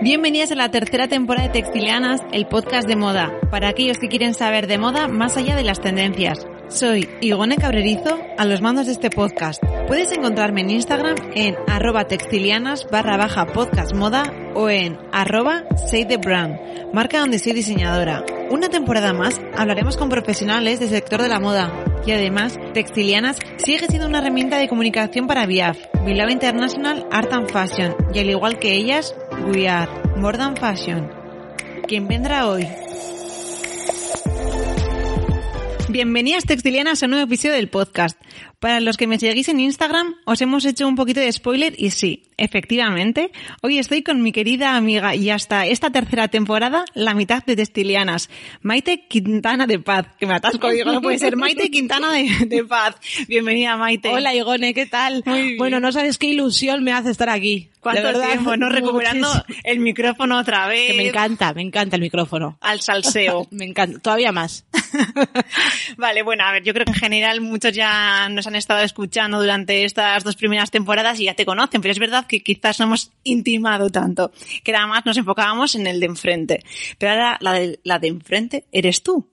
Bienvenidas a la tercera temporada de Textilianas, el podcast de moda, para aquellos que quieren saber de moda más allá de las tendencias. Soy Igone Cabrerizo, a los mandos de este podcast. Puedes encontrarme en Instagram en arroba textilianas barra baja podcast moda o en arroba say the brand, marca donde soy diseñadora. Una temporada más hablaremos con profesionales del sector de la moda y además Textilianas sigue siendo una herramienta de comunicación para VIAF, Bilbao International Art and Fashion y al igual que ellas, We Are More Than Fashion. ¿Quién vendrá hoy? Bienvenidas textilianas a un nuevo episodio del podcast. Para los que me seguís en Instagram, os hemos hecho un poquito de spoiler y sí, efectivamente, hoy estoy con mi querida amiga y hasta esta tercera temporada, la mitad de Textilianas, Maite Quintana de Paz, que me atasco, digo, no puede ser, Maite Quintana de, de Paz. Bienvenida, Maite. Hola, Igone, ¿qué tal? Muy bien. Bueno, no sabes qué ilusión me hace estar aquí. ¿Cuánto verdad, tiempo, no? Recuperando muchísimo. el micrófono otra vez. Que me encanta, me encanta el micrófono. Al salseo. Me encanta, todavía más. Vale, bueno, a ver, yo creo que en general muchos ya nos han estado escuchando durante estas dos primeras temporadas y ya te conocen, pero es verdad que quizás no hemos intimado tanto, que nada más nos enfocábamos en el de enfrente. Pero ahora la de, la de enfrente eres tú.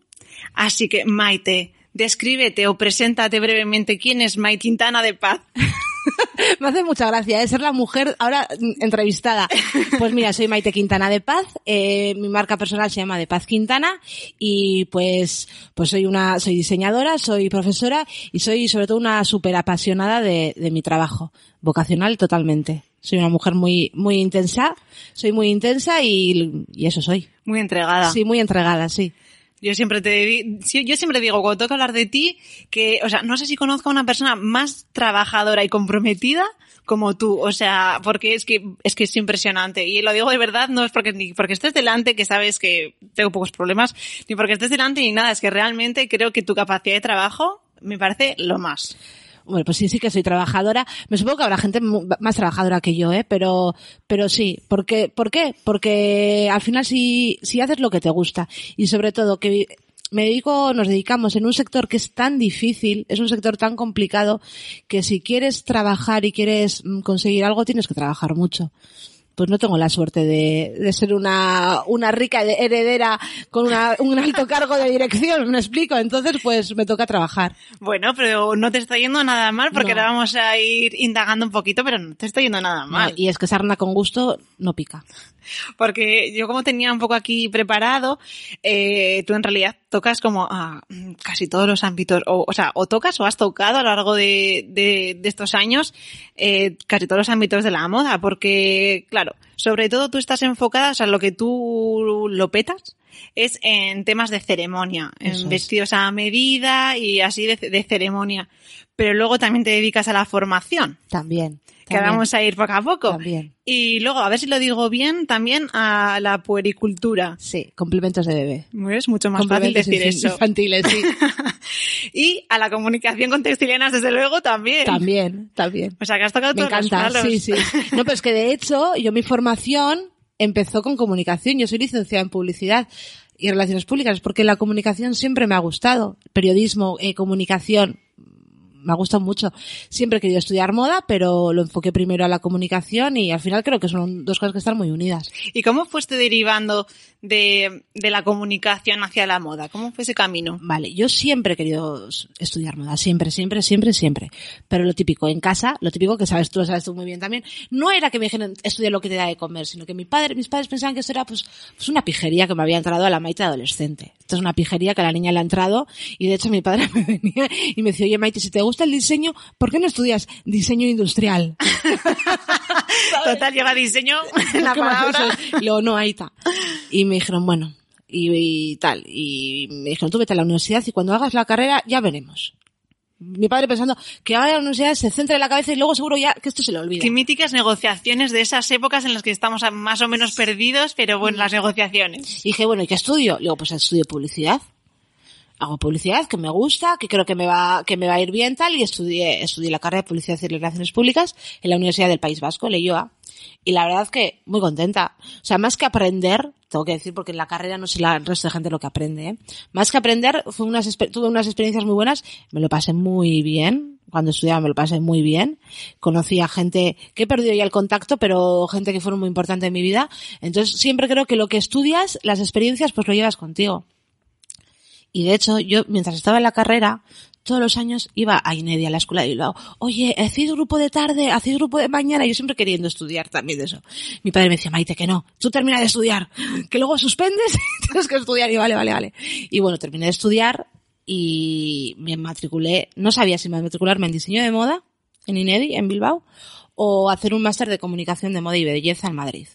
Así que, Maite, descríbete o preséntate brevemente quién es Maite Quintana de Paz. Me hace mucha gracia ¿eh? ser la mujer ahora mm, entrevistada. Pues mira, soy Maite Quintana de Paz, eh, mi marca personal se llama De Paz Quintana y pues, pues soy una, soy diseñadora, soy profesora y soy sobre todo una súper apasionada de, de mi trabajo, vocacional totalmente. Soy una mujer muy, muy intensa, soy muy intensa y, y eso soy. Muy entregada. Sí, muy entregada, sí. Yo siempre te yo siempre digo cuando que hablar de ti que, o sea, no sé si conozco a una persona más trabajadora y comprometida como tú, o sea, porque es que es que es impresionante. Y lo digo de verdad, no es porque ni porque estés delante que sabes que tengo pocos problemas, ni porque estés delante ni nada, es que realmente creo que tu capacidad de trabajo me parece lo más. Bueno, pues sí, sí que soy trabajadora. Me supongo que habrá gente más trabajadora que yo, ¿eh? Pero, pero sí. ¿Por qué? ¿Por qué? Porque al final si, si haces lo que te gusta y sobre todo que me dedico, nos dedicamos en un sector que es tan difícil, es un sector tan complicado que si quieres trabajar y quieres mm, conseguir algo tienes que trabajar mucho. Pues no tengo la suerte de, de ser una, una rica heredera con una, un alto cargo de dirección, me explico. Entonces, pues me toca trabajar. Bueno, pero no te está yendo nada mal porque No. ahora vamos a ir indagando un poquito, pero no te está yendo nada mal. Y es que sarna con gusto no pica. Porque yo como tenía un poco aquí preparado, eh, tú en realidad tocas como a casi todos los ámbitos, o, o sea, o tocas o has tocado a lo largo de, de, de estos años eh, casi todos los ámbitos de la moda, porque claro, sobre todo tú estás enfocada, o sea, lo que tú lo petas es en temas de ceremonia, Eso en es. vestidos a medida y así de, de ceremonia. Pero luego también te dedicas a la formación, También. que también, vamos a ir poco a poco. También. Y luego, a ver si lo digo bien, también a la puericultura. Sí, complementos de bebé. Es mucho más fácil decir eso. Infantiles, sí. y a la comunicación con textilianas, desde luego, también. también, también. O sea, que has tocado Me todos encanta, sí, sí. No, pero es que de hecho, yo mi formación empezó con comunicación. Yo soy licenciada en publicidad y relaciones públicas, porque la comunicación siempre me ha gustado. Periodismo, eh, comunicación, me ha gustado mucho. Siempre he querido estudiar moda, pero lo enfoqué primero a la comunicación y al final creo que son dos cosas que están muy unidas. ¿Y cómo fuiste derivando de, de la comunicación hacia la moda? ¿Cómo fue ese camino? Vale, yo siempre he querido estudiar moda, siempre, siempre, siempre, siempre. Pero lo típico, en casa, lo típico que sabes tú, lo sabes tú muy bien también, no era que me dijeran estudia lo que te da de comer, sino que mi padre, mis padres pensaban que eso era pues, pues una pijería que me había entrado a la Maite adolescente. Esto es una pijería que a la niña le ha entrado y de hecho mi padre me venía y me decía, oye Maite, si te gusta el diseño, ¿por qué no estudias diseño industrial? Total, lleva diseño en la ¿Qué más palabra. Y luego, no, ahí está. Y me dijeron, bueno, y, y tal. Y me dijeron, tú vete a la universidad y cuando hagas la carrera ya veremos. Mi padre pensando que ahora la universidad se centre en la cabeza y luego seguro ya que esto se le olvida. Qué míticas negociaciones de esas épocas en las que estamos más o menos perdidos, pero bueno, las negociaciones. Y dije, bueno, ¿y qué estudio? Digo, pues estudio publicidad. Hago publicidad, que me gusta, que creo que me va, que me va a ir bien tal, y estudié, estudié la carrera de publicidad y relaciones públicas en la Universidad del País Vasco, Leioa. Y la verdad que muy contenta. O sea, más que aprender, tengo que decir, porque en la carrera no sé la el resto de gente lo que aprende, ¿eh? Más que aprender, fue unas, tuve unas experiencias muy buenas, me lo pasé muy bien, cuando estudiaba me lo pasé muy bien, conocí a gente que he perdido ya el contacto, pero gente que fueron muy importante en mi vida, entonces siempre creo que lo que estudias, las experiencias, pues lo llevas contigo. Y de hecho, yo mientras estaba en la carrera, todos los años iba a Inedia, a la escuela de Bilbao. Oye, ¿hacéis grupo de tarde? ¿Hacéis grupo de mañana? Yo siempre queriendo estudiar también de eso. Mi padre me decía, Maite, que no, tú termina de estudiar, que luego suspendes y tienes que estudiar. Y vale, vale, vale. Y bueno, terminé de estudiar y me matriculé, no sabía si me matricularme en diseño de moda, en Inedi, en Bilbao, o hacer un máster de comunicación de moda y belleza en Madrid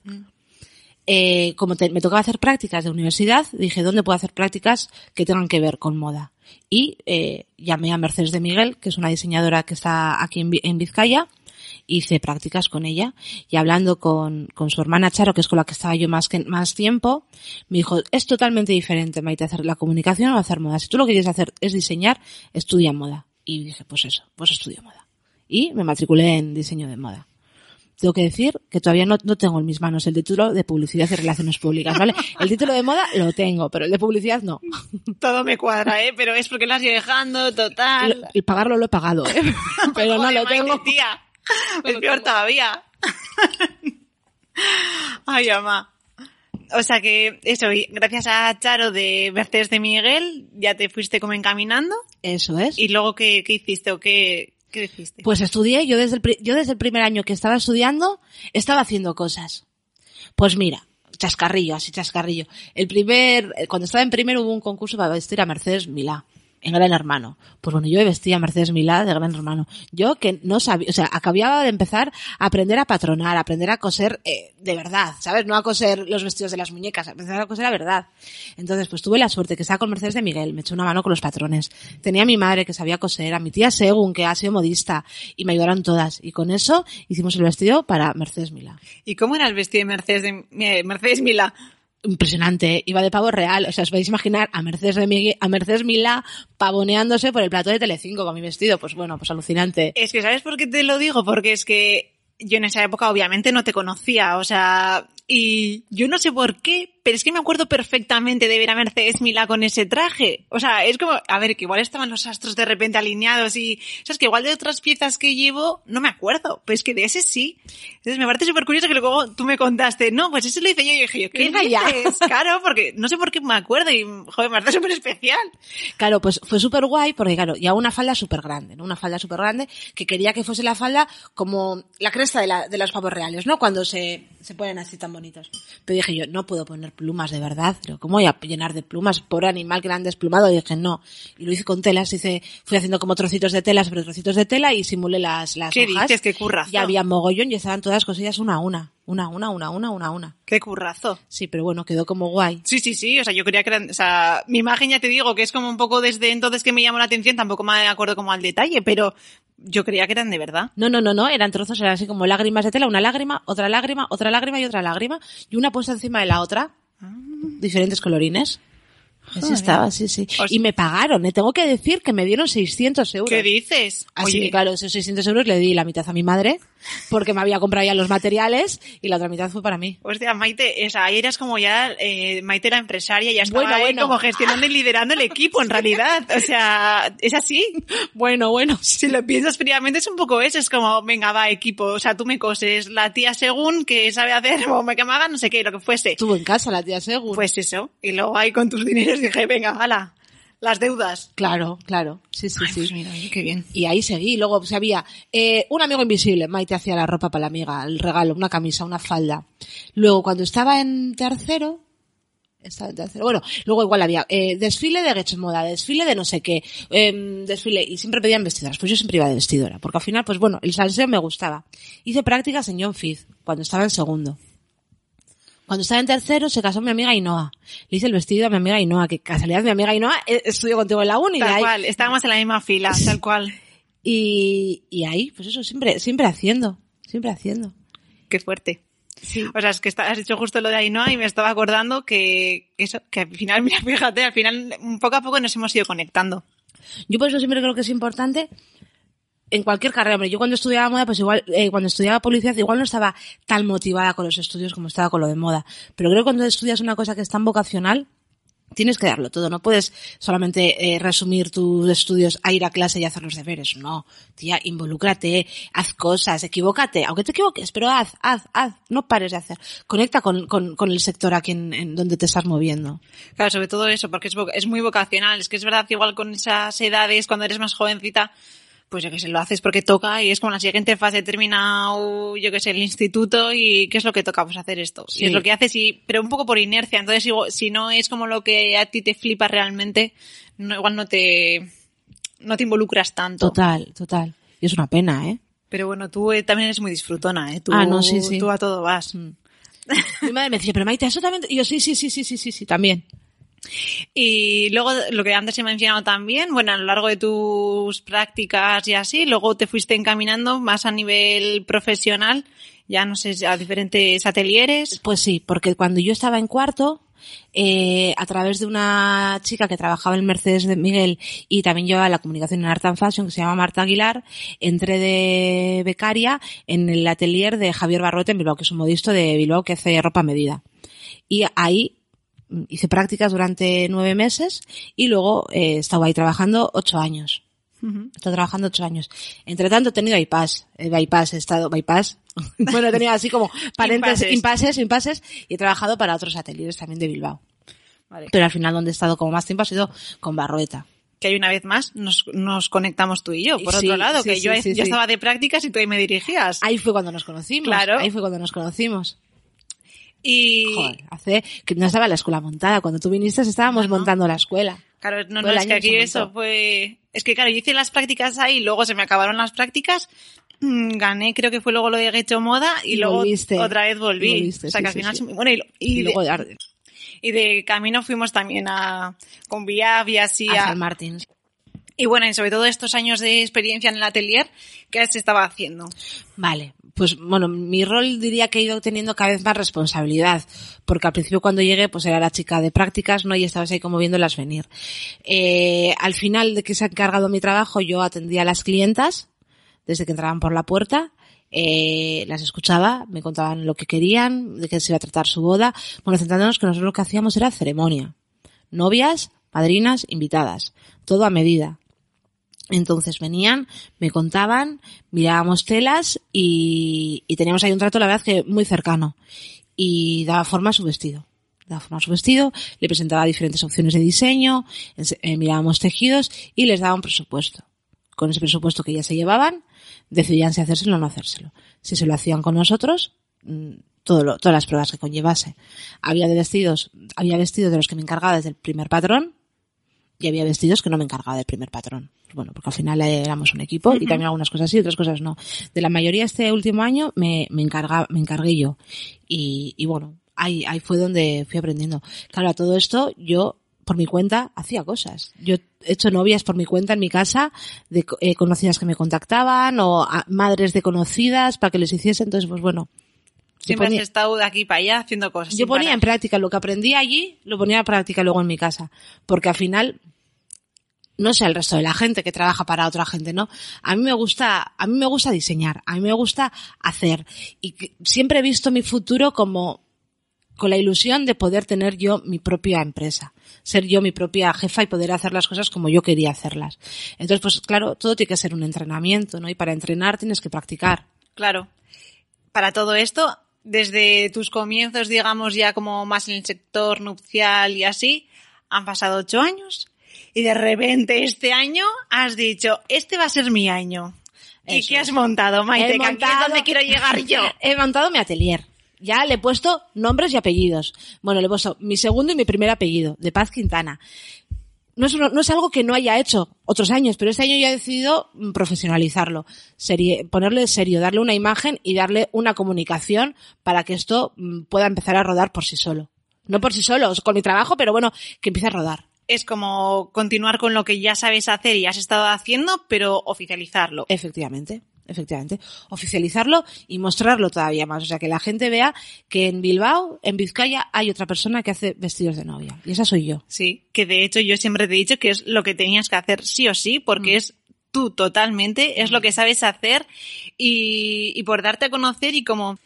eh, como te- me tocaba hacer prácticas de universidad, dije, ¿dónde puedo hacer prácticas que tengan que ver con moda? Y eh, llamé a Mercedes de Miguel, que es una diseñadora que está aquí en, Vi- en Vizcaya, hice prácticas con ella y hablando con, con su hermana Charo, que es con la que estaba yo más, que, más tiempo, me dijo, es totalmente diferente, Maite, hacer la comunicación o hacer moda. Si tú lo que quieres hacer es diseñar, estudia moda. Y dije, pues eso, pues estudio moda. Y me matriculé en diseño de moda tengo que decir que todavía no, no tengo en mis manos el título de publicidad y relaciones públicas, ¿vale? El título de moda lo tengo, pero el de publicidad no. Todo me cuadra, ¿eh? Pero es porque lo has ido dejando, total. El pagarlo lo he pagado, ¿eh? Pero no lo tengo. tía. Es peor todavía. Ay, ama. O sea que eso, y gracias a Charo de Mercedes de Miguel, ya te fuiste como encaminando. Eso es. ¿Y luego qué, qué hiciste o qué, qué hiciste? Pues estudié, yo desde, el, yo desde el primer año que estaba estudiando, estaba haciendo cosas. Pues mira, chascarrillo, así chascarrillo. El primer, eh, cuando estaba en primero hubo un concurso para vestir a Mercedes Milá, en Gran Hermano. Pues bueno, yo vestía a Mercedes Milá de Gran Hermano. Yo que no sabía, o sea, acababa de empezar a aprender a patronar, a aprender a coser eh, de verdad, ¿sabes? No a coser los vestidos de las muñecas, a empezar a coser a verdad. Entonces, pues tuve la suerte que estaba con Mercedes de Miguel, me echó una mano con los patrones. Tenía a mi madre que sabía coser, a mi tía Segun que ha sido modista y me ayudaron todas. Y con eso hicimos el vestido para Mercedes Milá. ¿Y cómo era el vestido de Mercedes, de, eh, Mercedes Mila? Impresionante, iba de pavo real, o sea, os podéis imaginar a Mercedes a Mercedes Milá pavoneándose por el plató de Telecinco con mi vestido, pues bueno, pues alucinante. Es que, ¿sabes por qué te lo digo? Porque es que yo en esa época obviamente no te conocía, o sea, y yo no sé por qué, pero es que me acuerdo perfectamente de ver a Mercedes Milá con ese traje. O sea, es como, a ver, que igual estaban los astros de repente alineados y, sabes que igual de otras piezas que llevo no me acuerdo, pues que de ese sí. Entonces me parece súper curioso que luego tú me contaste, no, pues ese lo hice yo y dije yo, ¿qué ya. dices? Claro, porque no sé por qué me acuerdo y, joder, me parece súper especial. Claro, pues fue súper guay porque claro, ya una falda súper grande, ¿no? Una falda súper grande que quería que fuese la falda como la cresta de, la, de los pavos reales, ¿no? Cuando se, se ponen así tan bonitos. Pero dije yo, no puedo poner plumas de verdad. Digo, ¿Cómo voy a llenar de plumas? Pobre animal que han desplumado. Y dije, no. Y lo hice con telas, hice, fui haciendo como trocitos de tela sobre trocitos de tela y simulé las, las ¿Qué hojas. dices? Qué currazo. Y había mogollón y estaban todas cosillas una a una. Una, una, una, una, una, una. Qué currazo. Sí, pero bueno, quedó como guay. Sí, sí, sí, o sea, yo quería que eran, o sea, mi imagen ya te digo que es como un poco desde entonces que me llamó la atención, tampoco me acuerdo como al detalle, pero yo creía que eran de verdad. No, no, no, no, eran trozos, eran así como lágrimas de tela, una lágrima, otra lágrima, otra lágrima y otra lágrima, y una puesta encima de la otra, diferentes colorines. Así Joder. estaba, sí, sí. Os- Y me pagaron, ¿eh? tengo que decir que me dieron 600 euros. ¿Qué dices? Así Oye, que claro, esos 600 euros le di la mitad a mi madre, porque me había comprado ya los materiales, y la otra mitad fue para mí. Hostia, Maite, o sea, ahí eras como ya, eh, Maite era empresaria, ya estaba Bueno, ahí bueno. como gestionando y liderando el equipo, en realidad. O sea, es así. Bueno, bueno, Si lo piensas fríamente es un poco eso, es como, venga, va, equipo, o sea, tú me coses, la tía según que sabe hacer, o me que me haga no sé qué, lo que fuese. estuvo en casa la tía Segun. Pues eso. Y luego ahí con tus dineros dije, venga, hala, las deudas. Claro, claro, sí, sí, Ay, sí. pues mira, qué bien. Y ahí seguí. Luego pues, había eh, un amigo invisible. Maite hacía la ropa para la amiga, el regalo, una camisa, una falda. Luego, cuando estaba en tercero, estaba en tercero, bueno, luego igual había eh, desfile de Getch Moda, desfile de no sé qué, em, desfile, y siempre pedían vestidoras. Pues yo siempre iba de vestidora, porque al final, pues bueno, el salseo me gustaba. Hice prácticas en John Fizz, cuando estaba en segundo. Cuando estaba en tercero se casó mi amiga Ainhoa. Le hice el vestido a mi amiga Ainhoa, que casualidad mi amiga Ainhoa eh, estudió contigo en la uni. y Tal ahí- cual, estábamos en la misma fila, tal cual. y, y ahí, pues eso, siempre, siempre haciendo, siempre haciendo. Qué fuerte. Sí. O sea, es que has dicho justo lo de Ainhoa y me estaba acordando que, que eso, que al final, mira, fíjate, al final, poco a poco nos hemos ido conectando. Yo por eso siempre creo que es importante en cualquier carrera, hombre, yo cuando estudiaba moda, pues igual, eh, cuando estudiaba publicidad, igual no estaba tan motivada con los estudios como estaba con lo de moda. Pero creo que cuando estudias una cosa que es tan vocacional, tienes que darlo todo. No puedes solamente eh, resumir tus estudios a ir a clase y hacer los deberes. No, tía, involúcrate, haz cosas, equivócate, aunque te equivoques, pero haz, haz, haz, no pares de hacer. Conecta con, con, con el sector aquí en, en donde te estás moviendo. Claro, sobre todo eso, porque es, es muy vocacional. Es que es verdad que igual con esas edades, cuando eres más jovencita, pues yo que sé, lo haces porque toca y es como la siguiente fase termina, o, yo que sé, el instituto y ¿qué es lo que toca? Pues hacer esto. Sí. Y es lo que haces y, pero un poco por inercia. Entonces, si no es como lo que a ti te flipa realmente, no, igual no te, no te involucras tanto. Total, total. Y es una pena, ¿eh? Pero bueno, tú eh, también eres muy disfrutona, ¿eh? Tú, Ah, no, sí, sí. Tú a todo vas. Mi madre me decía, pero Maite, eso también, y yo sí, sí, sí, sí, sí, sí, sí, también. Y luego, lo que antes he mencionado también, bueno, a lo largo de tus prácticas y así, luego te fuiste encaminando más a nivel profesional, ya no sé, a diferentes atelieres. Pues sí, porque cuando yo estaba en cuarto, eh, a través de una chica que trabajaba en Mercedes de Miguel y también llevaba la comunicación en Art and Fashion, que se llama Marta Aguilar, entré de becaria en el atelier de Javier Barrote en Bilbao, que es un modisto de Bilbao que hace ropa medida. Y ahí hice prácticas durante nueve meses y luego eh, estaba ahí trabajando ocho años. He estado trabajando ocho años. Entre tanto he tenido bypass, eh, bypass, he estado bypass. bueno, he tenido así como paréntesis, Impases. impases, y he trabajado para otros ateliers también de Bilbao. Vale. Pero al final donde he estado como más tiempo ha sido con Barroeta. Que hay una vez más nos, nos conectamos tú y yo, por Sí, otro lado, sí, que sí, yo, yo estaba de prácticas y tú ahí me dirigías. Ahí fue cuando nos conocimos. Claro. Ahí fue cuando nos conocimos. Y, Joder, hace que no estaba la escuela montada. Cuando tú viniste estábamos No, no. montando la escuela. Claro, no, no, es que aquí eso fue... Es que claro, yo hice las prácticas ahí, luego se me acabaron las prácticas, mm, gané, creo que fue luego lo de Gecho Moda y, Y luego volviste. otra vez volví. Volviste, o sea sí, que al sí, final... sí. se- Bueno, y, y Y, de, luego de y de camino fuimos también a... con Viav y así a a... San Martín. Y bueno, y sobre todo estos años de experiencia en el atelier, ¿qué se estaba haciendo? Vale, pues bueno, mi rol diría que he ido teniendo cada vez más responsabilidad, porque al principio cuando llegué pues era la chica de prácticas, ¿no? Y estabas ahí como viéndolas venir. Eh, al final de que se ha encargado mi trabajo yo atendía a las clientas desde que entraban por la puerta, eh, las escuchaba, me contaban lo que querían, de qué se iba a tratar su boda. Bueno, centrándonos que nosotros lo que hacíamos era ceremonia. Novias, madrinas, invitadas. Todo a medida. Entonces venían, me contaban, mirábamos telas y, teníamos ahí un trato, la verdad, que muy cercano. Y daba forma a su vestido. Daba forma a su vestido, le presentaba diferentes opciones de diseño, eh, mirábamos tejidos y les daba un presupuesto. Con ese presupuesto que ya se llevaban, decidían si hacérselo o no hacérselo. Si se lo hacían con nosotros, mm, todo lo- todas las pruebas que conllevase. Había de vestidos, había vestidos de los que me encargaba desde el primer patrón, y había vestidos que no me encargaba del primer patrón. Bueno, porque al final éramos un equipo y también algunas cosas sí, otras cosas no. De la mayoría este último año me, me, encarga, me encargué yo. Y, y bueno, ahí, ahí fue donde fui aprendiendo. Claro, a todo esto yo por mi cuenta hacía cosas. Yo he hecho novias por mi cuenta en mi casa de eh, conocidas que me contactaban o a- madres de conocidas para que les hiciese. Entonces, pues bueno. Siempre ponía- has estado de aquí para allá haciendo cosas. yo ponía parar. en práctica lo que aprendí allí, lo ponía en práctica luego en mi casa. Porque al final, no sé el resto de la gente que trabaja para otra gente, ¿no? A mí me gusta, a mí me gusta diseñar, a mí me gusta hacer. Y siempre he visto mi futuro como con la ilusión de poder tener yo mi propia empresa, ser yo mi propia jefa y poder hacer las cosas como yo quería hacerlas. Entonces, pues claro, todo tiene que ser un entrenamiento, ¿no? Y para entrenar tienes que practicar. Claro. Para todo esto, desde tus comienzos, digamos, ya como más en el sector nupcial y así, han pasado ocho años y de repente este año has dicho, este va a ser mi año. ¿Y qué has montado, Maite? He Que aquí es donde quiero llegar yo. He montado mi atelier. Ya le he puesto nombres y apellidos. Bueno, le he puesto mi segundo y mi primer apellido, de Paz Quintana. No es, no es algo que no haya hecho otros años, pero este año ya he decidido mm, profesionalizarlo, serie- ponerle serio, darle una imagen y darle una comunicación para que esto mm, pueda empezar a rodar por sí solo. No por sí solo, con mi trabajo, pero bueno, que empiece a rodar. Es como continuar con lo que ya sabes hacer y has estado haciendo, pero oficializarlo. Efectivamente, efectivamente. Oficializarlo y mostrarlo todavía más. O sea, que la gente vea que en Bilbao, en Vizcaya, hay otra persona que hace vestidos de novia. Y esa soy yo. Sí, que de hecho yo siempre te he dicho que es lo que tenías que hacer sí o sí, porque es tú totalmente, es lo que sabes hacer y, y por darte a conocer y como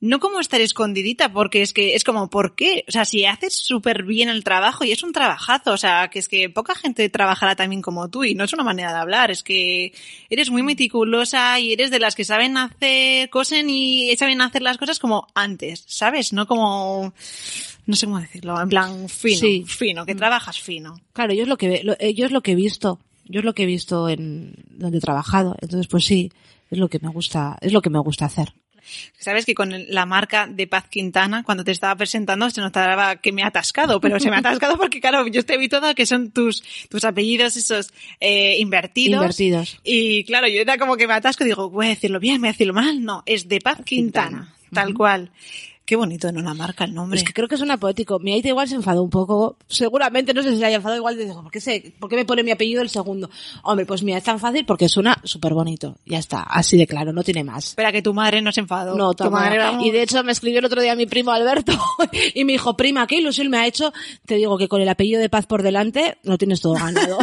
no como estar escondidita, porque es que es como, ¿por qué? O sea, si haces súper bien el trabajo y es un trabajazo, o sea, que es que poca gente trabajará también como tú y no es una manera de hablar, es que eres muy meticulosa y eres de las que saben hacer, cosen y saben hacer las cosas como antes, ¿sabes? No como, no sé cómo decirlo, en plan fino, Sí. fino, que trabajas fino. Claro, yo es lo que, lo- eh, yo es lo que he visto, yo es lo que he visto en donde he trabajado. Entonces, pues sí, es lo que me gusta, es lo que me gusta hacer. Sabes que con la marca de Paz Quintana, cuando te estaba presentando, se notaba que me ha atascado, pero se me ha atascado porque, claro, yo te vi todo que son tus, tus apellidos esos eh, invertidos. Invertidos. Y claro, yo era como que me atasco y digo, voy a decirlo bien, voy a decirlo mal. No, es de Paz Quintana, tal cual. Qué bonito, ¿no? La marca, el nombre. Es que creo que suena poético. Mi Aita igual se enfadó un poco. Seguramente, no sé si se haya enfadado igual. Digo, ¿por qué, se, ¿por qué me pone mi apellido el segundo? Hombre, pues mira, es tan fácil porque suena súper bonito. Ya está, así de claro, no tiene más. Espera, que tu madre no se enfadó. No, tu madre vamos. Y de hecho me escribió el otro día mi primo Alberto y me dijo, prima, qué ilusión me ha hecho. Te digo que con el apellido de Paz por delante lo tienes todo ganado.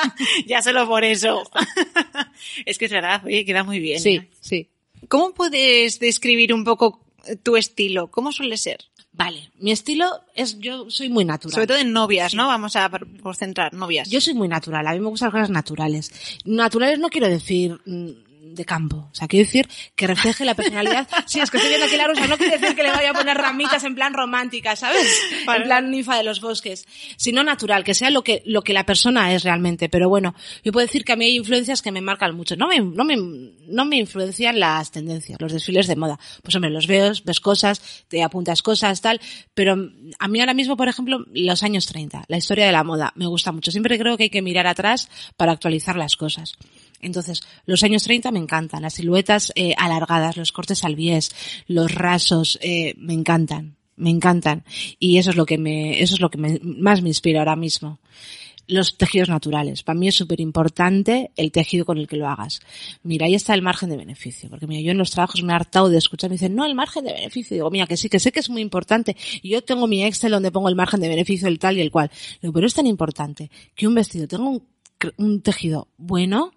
ya solo por eso. es que es verdad, oye, queda muy bien. sí, ¿eh? sí. ¿Cómo puedes describir un poco tu estilo? ¿Cómo suele ser? Vale, mi estilo es, yo soy muy natural. Sobre todo en novias, ¿no? Vamos a por- por centrar, novias. Yo soy muy natural, a mí me gustan las cosas naturales. Naturales no quiero decir mm, de campo, o sea, quiero decir que refleje la personalidad. Sí, es que estoy viendo aquí la rosa, no quiere decir que le vaya a poner ramitas en plan romántica, ¿sabes? Vale. En plan ninfa de los bosques, sino natural, que sea lo que, lo que la persona es realmente. Pero bueno, yo puedo decir que a mí hay influencias que me marcan mucho. No me, no me, no me influencian las tendencias, los desfiles de moda. Pues hombre, los veo, ves cosas, te apuntas cosas, tal, pero a mí ahora mismo, por ejemplo, los años 30, la historia de la moda, me gusta mucho. Siempre creo que hay que mirar atrás para actualizar las cosas. Entonces, los años 30 me encantan, las siluetas eh, alargadas, los cortes al bies, los rasos, eh, me encantan, me encantan. Y eso es lo que me, eso es lo que me- más me inspira ahora mismo. Los tejidos naturales. Para mí es súper importante el tejido con el que lo hagas. Mira, ahí está el margen de beneficio. Porque mira, yo en los trabajos me he hartado de escuchar, me dicen, no, el margen de beneficio. Digo, mira, que sí, que sé que es muy importante. Y yo tengo mi Excel donde pongo el margen de beneficio, el tal y el cual. Digo, pero es tan importante que un vestido tenga un, un tejido bueno,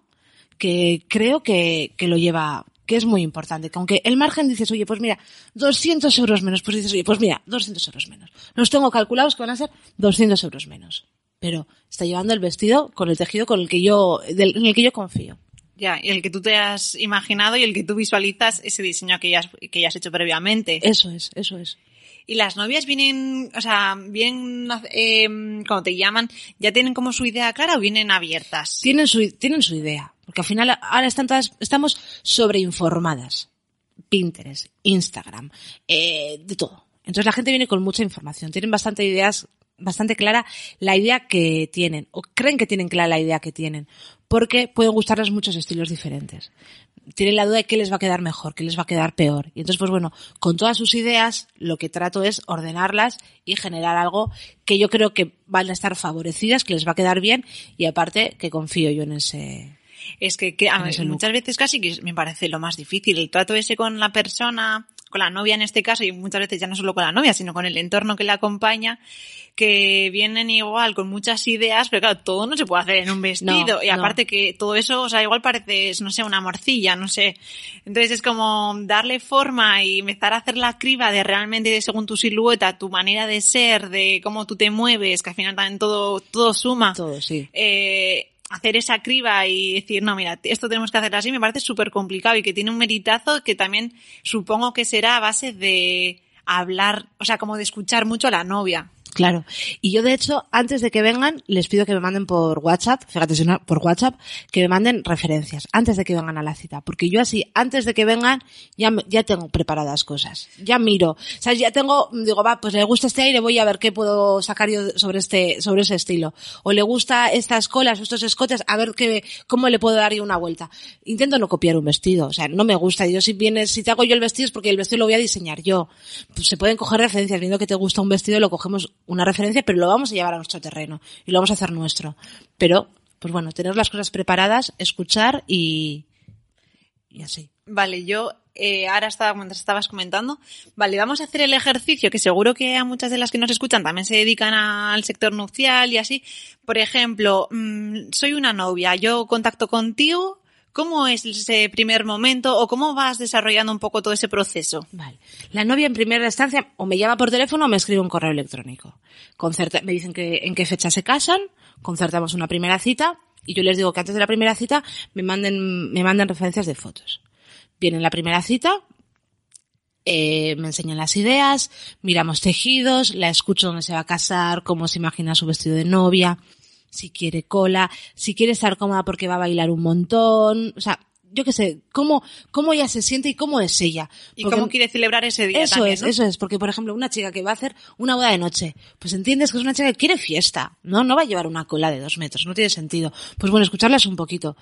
que creo que, que lo lleva, que es muy importante. Que aunque el margen dices, oye, pues mira, 200 euros menos, pues dices, oye, pues mira, 200 euros menos. Los tengo calculados que van a ser 200 euros menos. Pero está llevando el vestido con el tejido con el que yo, del- en el que yo confío. Ya, y el que tú te has imaginado y el que tú visualizas ese diseño que ya has, que ya has hecho previamente. Eso es, eso es. Y las novias vienen, o sea, vienen, eh, cuando te llaman, ¿ya tienen como su idea clara o vienen abiertas? Tienen su, tienen su idea. Porque al final ahora están todas, estamos sobreinformadas. Pinterest, Instagram, eh, de todo. Entonces la gente viene con mucha información. Tienen bastante ideas, bastante clara la idea que tienen. O creen que tienen clara la idea que tienen. Porque pueden gustarles muchos estilos diferentes. Tienen la duda de qué les va a quedar mejor, qué les va a quedar peor. Y entonces, pues bueno, con todas sus ideas, lo que trato es ordenarlas y generar algo que yo creo que van a estar favorecidas, que les va a quedar bien y aparte que confío yo en ese, Es que, que a look. muchas veces casi que me parece lo más difícil, el trato ese con la persona, con la novia en este caso, y muchas veces ya no solo con la novia, sino con el entorno que la acompaña, que vienen igual con muchas ideas, pero claro, todo no se puede hacer en un vestido. No, y no. aparte que todo eso, o sea, igual parece, no sé, una morcilla, no sé. Entonces es como darle forma y empezar a hacer la criba de realmente de según tu silueta, tu manera de ser, de cómo tú te mueves, que al final también todo, todo suma todo, sí. eh, hacer esa criba y decir, no, mira, esto tenemos que hacer así, me parece súper complicado y que tiene un meritazo que también supongo que será a base de hablar, o sea, como de escuchar mucho a la novia. Claro. Y yo, de hecho, antes de que vengan, les pido que me manden por WhatsApp, fíjate, si no, por WhatsApp, que me manden referencias antes de que vengan a la cita. Porque yo así, antes de que vengan, ya, ya tengo preparadas cosas. Ya miro. O sea, ya tengo, digo, va, pues le gusta este aire, voy a ver qué puedo sacar yo sobre este, sobre ese estilo. O le gusta estas colas estos escotes, a ver qué, cómo le puedo dar yo una vuelta. Intento no copiar un vestido. O sea, no me gusta. Yo si vienes, si te hago yo el vestido es porque el vestido lo voy a diseñar yo. Pues se pueden coger referencias. Viendo que te gusta un vestido, lo cogemos una referencia, pero lo vamos a llevar a nuestro terreno. Y lo vamos a hacer nuestro. Pero, pues bueno, tener las cosas preparadas, escuchar y, y así. Vale, yo eh, ahora estaba, mientras estabas comentando, vale, vamos a hacer el ejercicio que seguro que a muchas de las que nos escuchan también se dedican al sector nupcial y así. Por ejemplo, mm, soy una novia, yo contacto contigo, ¿Cómo es ese primer momento o cómo vas desarrollando un poco todo ese proceso? Vale. La novia en primera instancia o me llama por teléfono o me escribe un correo electrónico. Me dicen en qué fecha se casan, concertamos una primera cita y yo les digo que antes de la primera cita me manden, me manden referencias de fotos. Viene la primera cita, eh, me enseñan las ideas, miramos tejidos, la escucho dónde se va a casar, cómo se imagina su vestido de novia, si quiere cola, si quiere estar cómoda porque va a bailar un montón, o sea, yo qué sé, cómo, cómo ella se siente y cómo es ella. Y cómo quiere celebrar ese día Eso también, es, ¿no? eso es, porque por ejemplo una chica que va a hacer una boda de noche, pues entiendes que es una chica que quiere fiesta, ¿no? No va a llevar una cola de dos metros, no tiene sentido. Pues bueno, escucharlas un poquito.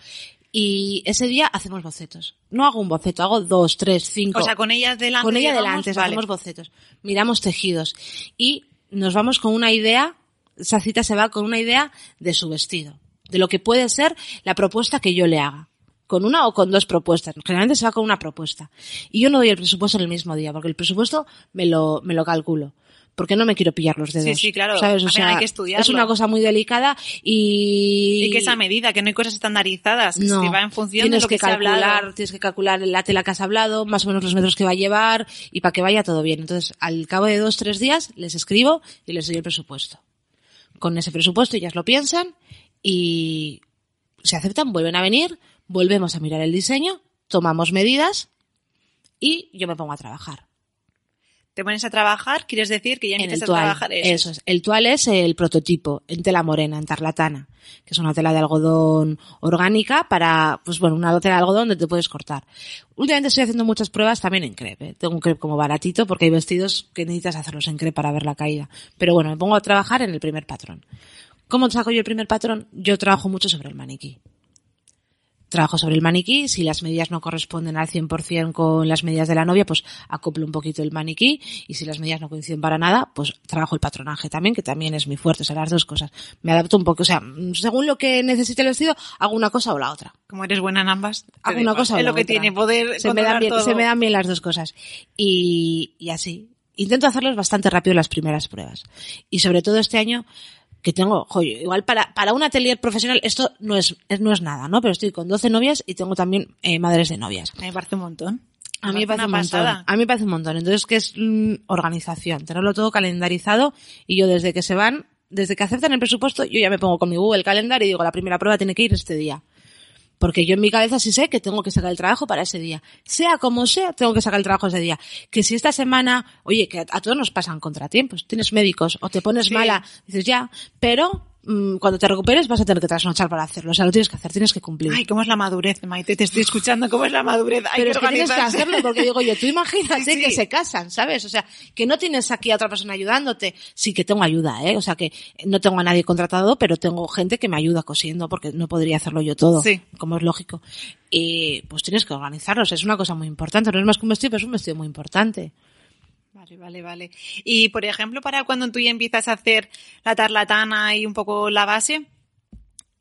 Y ese día hacemos bocetos. No hago un boceto, hago dos, tres, cinco. O sea, con ella delante. Con ella digamos, delante, vale. hacemos bocetos. Miramos tejidos. Y nos vamos con una idea, esa cita se va con una idea de su vestido. De lo que puede ser la propuesta que yo le haga. Con una o con dos propuestas. Generalmente se va con una propuesta. Y yo no doy el presupuesto en el mismo día, porque el presupuesto me lo, me lo calculo. Porque no me quiero pillar los dedos. Sí, sí, claro. ¿sabes? O sea, hay que estudiarlo. es una cosa muy delicada y... Y que esa medida, que no hay cosas estandarizadas, que No. se va en función de lo que, que se ha hablado. calcular, tienes que calcular la tela que has hablado, más o menos los metros que va a llevar y para que vaya todo bien. Entonces, al cabo de dos, tres días, les escribo y les doy el presupuesto. Con ese presupuesto ellas lo piensan y se aceptan, vuelven a venir, volvemos a mirar el diseño, tomamos medidas y yo me pongo a trabajar. Te pones a trabajar, quieres decir que ya empiezas a trabajar eso. Eso es. El tual es el prototipo en tela morena, en tarlatana, que es una tela de algodón orgánica para, pues bueno, una tela de algodón donde te puedes cortar. Últimamente estoy haciendo muchas pruebas también en crepe. ¿eh? Tengo un crepe como baratito porque hay vestidos que necesitas hacerlos en crepe para ver la caída. Pero bueno, me pongo a trabajar en el primer patrón. ¿Cómo saco yo el primer patrón? Yo trabajo mucho sobre el maniquí. Trabajo sobre el maniquí, si las medidas no corresponden al 100% con las medidas de la novia, pues acoplo un poquito el maniquí y si las medidas no coinciden para nada, pues trabajo el patronaje también, que también es muy fuerte, o sea, las dos cosas. Me adapto un poco, o sea, según lo que necesite el vestido, hago una cosa o la otra. Como eres buena en ambas, Hago una cosa o Es la lo que otra. tiene poder se me, dan bien, todo. se me dan bien las dos cosas. Y, y así. Intento hacerlos bastante rápido las primeras pruebas. Y sobre todo este año, que tengo, joyo, igual para, para un atelier profesional esto no es, no es nada, ¿no? Pero estoy con 12 novias y tengo también eh, madres de novias. A mí me parece un montón. A mí me parece un montón. A mí me parece un montón. Entonces, que es mm, organización, tenerlo todo calendarizado y yo desde que se van, desde que aceptan el presupuesto, yo ya me pongo con mi Google Calendar y digo, la primera prueba tiene que ir este día. Porque yo en mi cabeza sí sé que tengo que sacar el trabajo para ese día. Sea como sea, tengo que sacar el trabajo ese día. Que si esta semana, oye, que a, a todos nos pasan contratiempos. Tienes médicos o te pones Sí. mala, dices ya, pero mm, cuando te recuperes vas a tener que trasnochar para hacerlo. O sea, lo tienes que hacer, tienes que cumplir. Ay, ¿cómo es la madurez, Maite? Te estoy escuchando, ¿cómo es la madurez? Hay pero que es que tienes que hacerlo porque digo yo, tú imagínate Sí, sí. que se casan, ¿sabes? O sea, que no tienes aquí a otra persona ayudándote. Sí que tengo ayuda, ¿eh? O sea, que no tengo a nadie contratado, pero tengo gente que me ayuda cosiendo porque no podría hacerlo yo todo, Sí. como es lógico. Y pues tienes que organizarlos, es una cosa muy importante. No es más que un vestido, pero es un vestido muy importante. Vale, vale, vale. Y, por ejemplo, para cuando tú ya empiezas a hacer la tarlatana y un poco la base,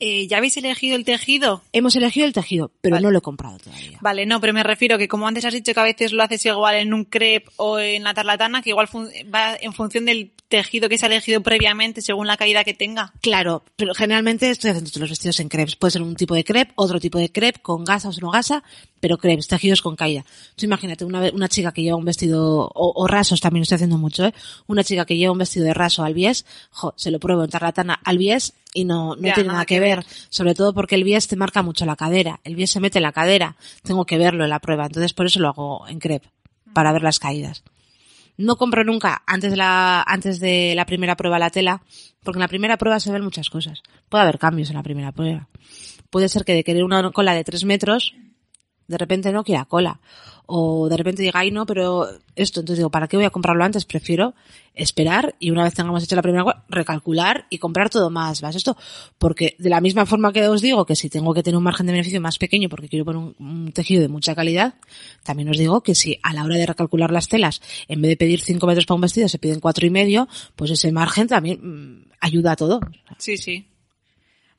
eh, ¿ya habéis elegido el tejido? Hemos elegido el tejido, pero Vale. no lo he comprado todavía. Vale, no, pero me refiero que como antes has dicho que a veces lo haces igual en un crepe o en la tarlatana, que igual va en función del tejido que se ha elegido previamente según la caída que tenga. Claro, pero generalmente estoy haciendo todos los vestidos en crepes. Puede ser un tipo de crepe, otro tipo de crepe, con gasa o no gasa, pero crepes, tejidos con caída. Tú imagínate una, una chica que lleva un vestido, o, o rasos también estoy haciendo mucho, ¿eh? Una chica que lleva un vestido de raso al bies, jo, se lo pruebo en tarlatana al bies y no, no Ya, tiene nada que ver. ver. Sobre todo porque el bies te marca mucho la cadera. El bies se mete en la cadera. Tengo que verlo en la prueba. Entonces por eso lo hago en crepe, para ver las caídas. No compro nunca antes de la, antes de la primera prueba la tela, porque en la primera prueba se ven muchas cosas. Puede haber cambios en la primera prueba. Puede ser que de querer una cola de tres metros, de repente no quiera cola. O de repente diga, ay no, pero esto, entonces digo, ¿para qué voy a comprarlo antes? Prefiero esperar y una vez tengamos hecha la primera recalcular y comprar todo más. ¿Vas esto? Porque de la misma forma que os digo que si tengo que tener un margen de beneficio más pequeño porque quiero poner un, un tejido de mucha calidad, también os digo que si a la hora de recalcular las telas, en vez de pedir 5 metros para un vestido, se piden cuatro y medio, pues ese margen también mm, ayuda a todo. Sí, sí.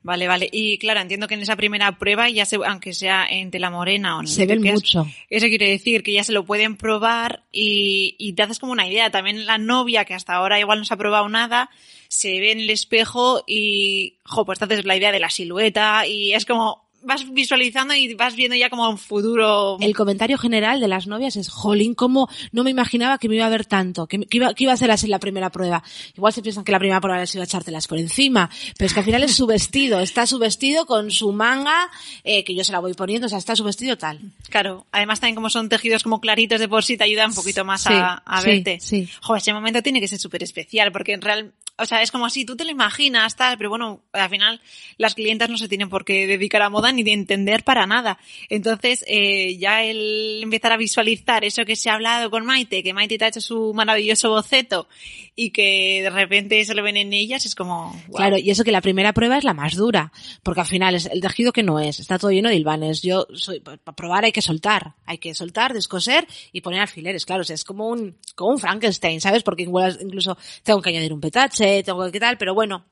Vale, vale. Y claro, entiendo que en esa primera prueba ya se, aunque sea en tela morena o en Se ven mucho. Eso quiere decir que ya se lo pueden probar y, y te haces como una idea. También la novia, que hasta ahora igual no se ha probado nada, se ve en el espejo y, jo, pues te haces la idea de la silueta y es como, vas visualizando y vas viendo ya como un futuro. El comentario general de las novias es, jolín, cómo no me imaginaba que me iba a ver tanto, que, que iba, que iba a ser así la primera prueba. Igual se piensan que la primera prueba les iba a echártelas por encima, pero es que al final es su vestido, está su vestido con su manga, eh, que yo se la voy poniendo, o sea, está su vestido tal. Claro, además también como son tejidos como claritos de por sí te ayuda un poquito más Sí, a, a sí, verte. sí. Jo, ese momento tiene que ser súper especial porque en real, o sea, es como así, tú te lo imaginas, tal, pero bueno, al final las clientas no se tienen por qué dedicar a moda ni de entender para nada. Entonces, eh, ya el empezar a visualizar eso que se ha hablado con Maite, que Maite te ha hecho su maravilloso boceto y que de repente se lo ven en ellas, es como. Claro, y eso que la primera prueba es la más dura, porque al final es el tejido que no es, está todo lleno de hilvanes. Yo soy, para probar hay que soltar, hay que soltar, descoser y poner alfileres, claro, o sea, es como un, como un Frankenstein, ¿sabes? Porque incluso tengo que añadir un petache, tengo que tal, pero bueno,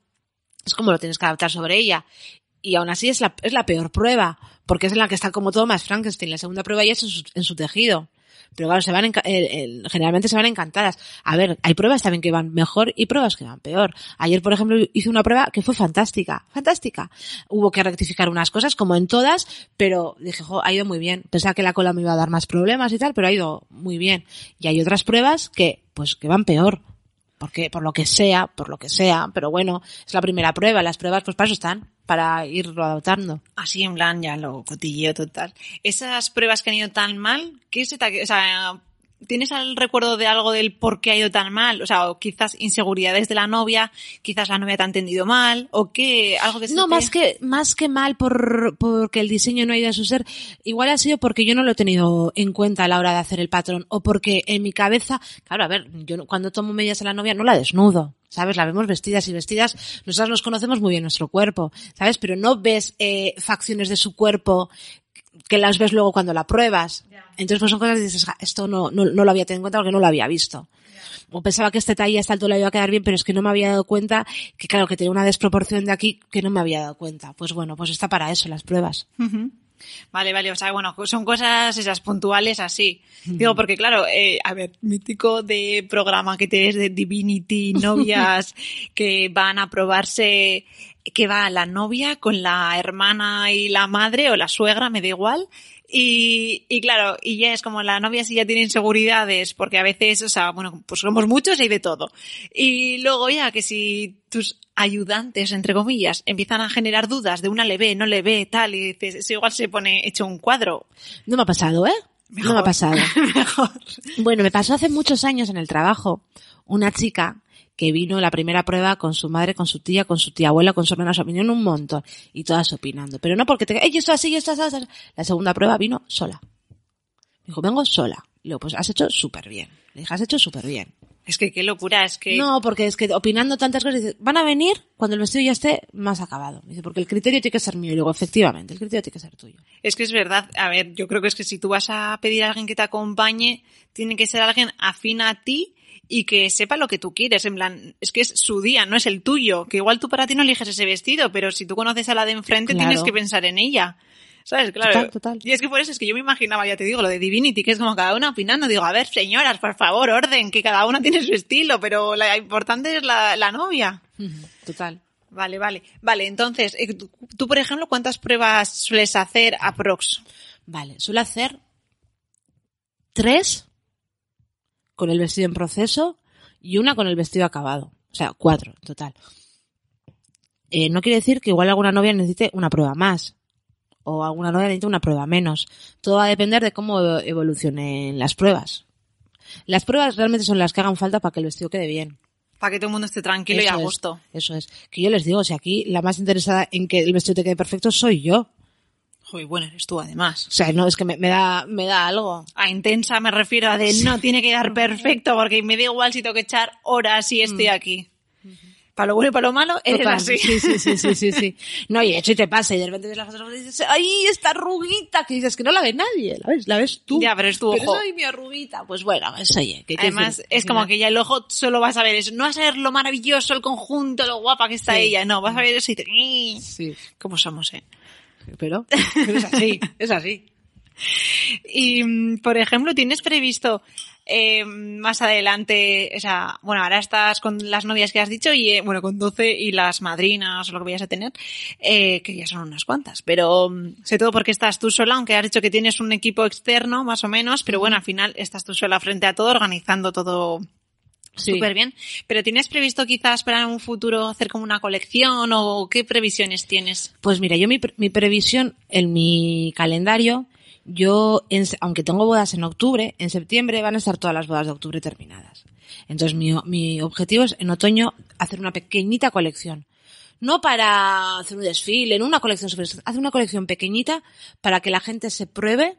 es como lo tienes que adaptar sobre ella. Y aún así es la, es la peor prueba, porque es en la que está como todo más Frankenstein. La segunda prueba ya es en su, en su tejido. Pero claro, se van eh, eh, generalmente se van encantadas. A ver, hay pruebas también que van mejor y pruebas que van peor. Ayer, por ejemplo, hice una prueba que fue fantástica, fantástica. Hubo que rectificar unas cosas, como en todas, pero dije, jo, ha ido muy bien. Pensaba que la cola me iba a dar más problemas y tal, pero ha ido muy bien. Y hay otras pruebas que, pues, que van peor. Porque, por lo que sea, por lo que sea, pero bueno, es la primera prueba. Las pruebas, pues para eso están, para irlo adaptando. Así en plan ya lo cotilleo total. Esas pruebas que han ido tan mal, ¿qué se te ha- o sea, ¿tienes el recuerdo de algo del por qué ha ido tan mal? O sea, o quizás inseguridades de la novia, quizás la novia te ha entendido mal, o qué, algo que se No, te- más que, más que mal por, porque el diseño no ha ido a su ser, igual ha sido porque yo no lo he tenido en cuenta a la hora de hacer el patrón, o porque en mi cabeza, claro, a ver, yo cuando tomo medidas a la novia no la desnudo. ¿Sabes? La vemos vestidas y vestidas. Nosotras nos conocemos muy bien nuestro cuerpo, ¿sabes? Pero no ves eh, facciones de su cuerpo que las ves luego cuando la pruebas. Entonces, pues son cosas que dices, "Ja, esto no, no, no lo había tenido en cuenta porque no lo había visto. O pensaba que este talle a esta altura le iba a quedar bien, pero es que no me había dado cuenta que, claro, que tenía una desproporción de aquí que no me había dado cuenta. Pues bueno, pues está para eso, las pruebas. Vale, vale, o sea, bueno, son cosas esas puntuales así. Digo, porque claro, eh, a ver, mítico de programa que tienes de Divinity, novias que van a probarse, que va la novia con la hermana y la madre o la suegra, me da igual. Y, y claro, y ya es como la novia sí ya tiene inseguridades, porque a veces, o sea, bueno, pues somos muchos y hay de todo. Y luego ya que si tus ayudantes, entre comillas, empiezan a generar dudas de una le ve, no le ve, tal, y dices, eso igual se pone hecho un cuadro. No me ha pasado, ¿eh? No me ha pasado. Mejor. Bueno, me pasó hace muchos años en el trabajo una chica que vino la primera prueba con su madre, con su tía, con su tía abuela, con su hermana, se vinieron un montón y todas opinando. Pero no porque te, ¡Ey, esto así, esto así, esto así". La segunda prueba vino sola. Me dijo, vengo sola. Y luego, pues has hecho súper bien. Le dije, has hecho súper bien. Es que qué locura, es que... No, porque es que opinando tantas cosas, dices, van a venir cuando el vestido ya esté más acabado. Dice, porque el criterio tiene que ser mío. Y luego, efectivamente, el criterio tiene que ser tuyo. Es que es verdad. A ver, yo creo que es que si tú vas a pedir a alguien que te acompañe, tiene que ser alguien afín a ti y que sepa lo que tú quieres. En plan, es que es su día, no es el tuyo. Que igual tú para ti no eliges ese vestido, pero si tú conoces a la de enfrente, Claro. tienes que pensar en ella. ¿Sabes? Claro. Total, total. Y es que por eso es que yo me imaginaba, ya te digo, lo de Divinity, que es como cada una opinando. Digo, a ver, señoras, por favor, orden, que cada una tiene su estilo, pero la importante es la, la novia. Total. Vale, vale. Vale, entonces, eh, tú, por ejemplo, ¿cuántas pruebas sueles hacer aprox? Vale, suelo hacer tres con el vestido en proceso y una con el vestido acabado. O sea, cuatro en total. Eh, no quiere decir que igual alguna novia necesite una prueba más o alguna novia necesite una prueba menos. Todo va a depender de cómo evolucionen las pruebas. Las pruebas realmente son las que hagan falta para que el vestido quede bien. Para que todo el mundo esté tranquilo y a es, gusto. Eso es. Que yo les digo, si aquí la más interesada en que el vestido te quede perfecto soy yo. Joder, bueno, eres tú además. O sea, no, es que me, me da, me da algo. A intensa me refiero a de no tiene que dar perfecto porque me da igual si tengo que echar horas y estoy aquí. para lo bueno y para lo malo, eres Total, así. Sí, sí, sí, sí, sí, sí. No, y de hecho y te pasa y de repente ves la foto y dices, ¡ay, esta arruguita! Que dices que no la ve nadie, ¿la ves? La ves tú. Ya, pero es tu ojo. ¡ay, mi arruguita! Pues bueno, es oye. quiero Además, decir, es como que ya el ojo solo vas a ver eso. No vas a ver lo maravilloso, el conjunto, lo guapa que está Sí. ella. No, vas a ver eso y te... Sí, ¿Cómo somos, eh? Pero, pero es así, es así. Y, mm, por ejemplo, ¿tienes previsto eh, más adelante, o sea, bueno, ahora estás con las novias que has dicho y, eh, bueno, con 12 y las madrinas o lo que vayas a tener, eh, que ya son unas cuantas, pero mm, sobre todo porque estás tú sola, aunque has dicho que tienes un equipo externo, más o menos, pero bueno, al final estás tú sola frente a todo, organizando todo Sí. súper bien. Pero ¿tienes previsto quizás para un futuro hacer como una colección o qué previsiones tienes? Pues mira, yo mi, pre- mi previsión en mi calendario, yo, en aunque tengo bodas en octubre, en septiembre van a estar todas las bodas de octubre terminadas. Entonces mi, mi objetivo es en otoño hacer una pequeñita colección. No para hacer un desfile, no una colección hacer una colección pequeñita para que la gente se pruebe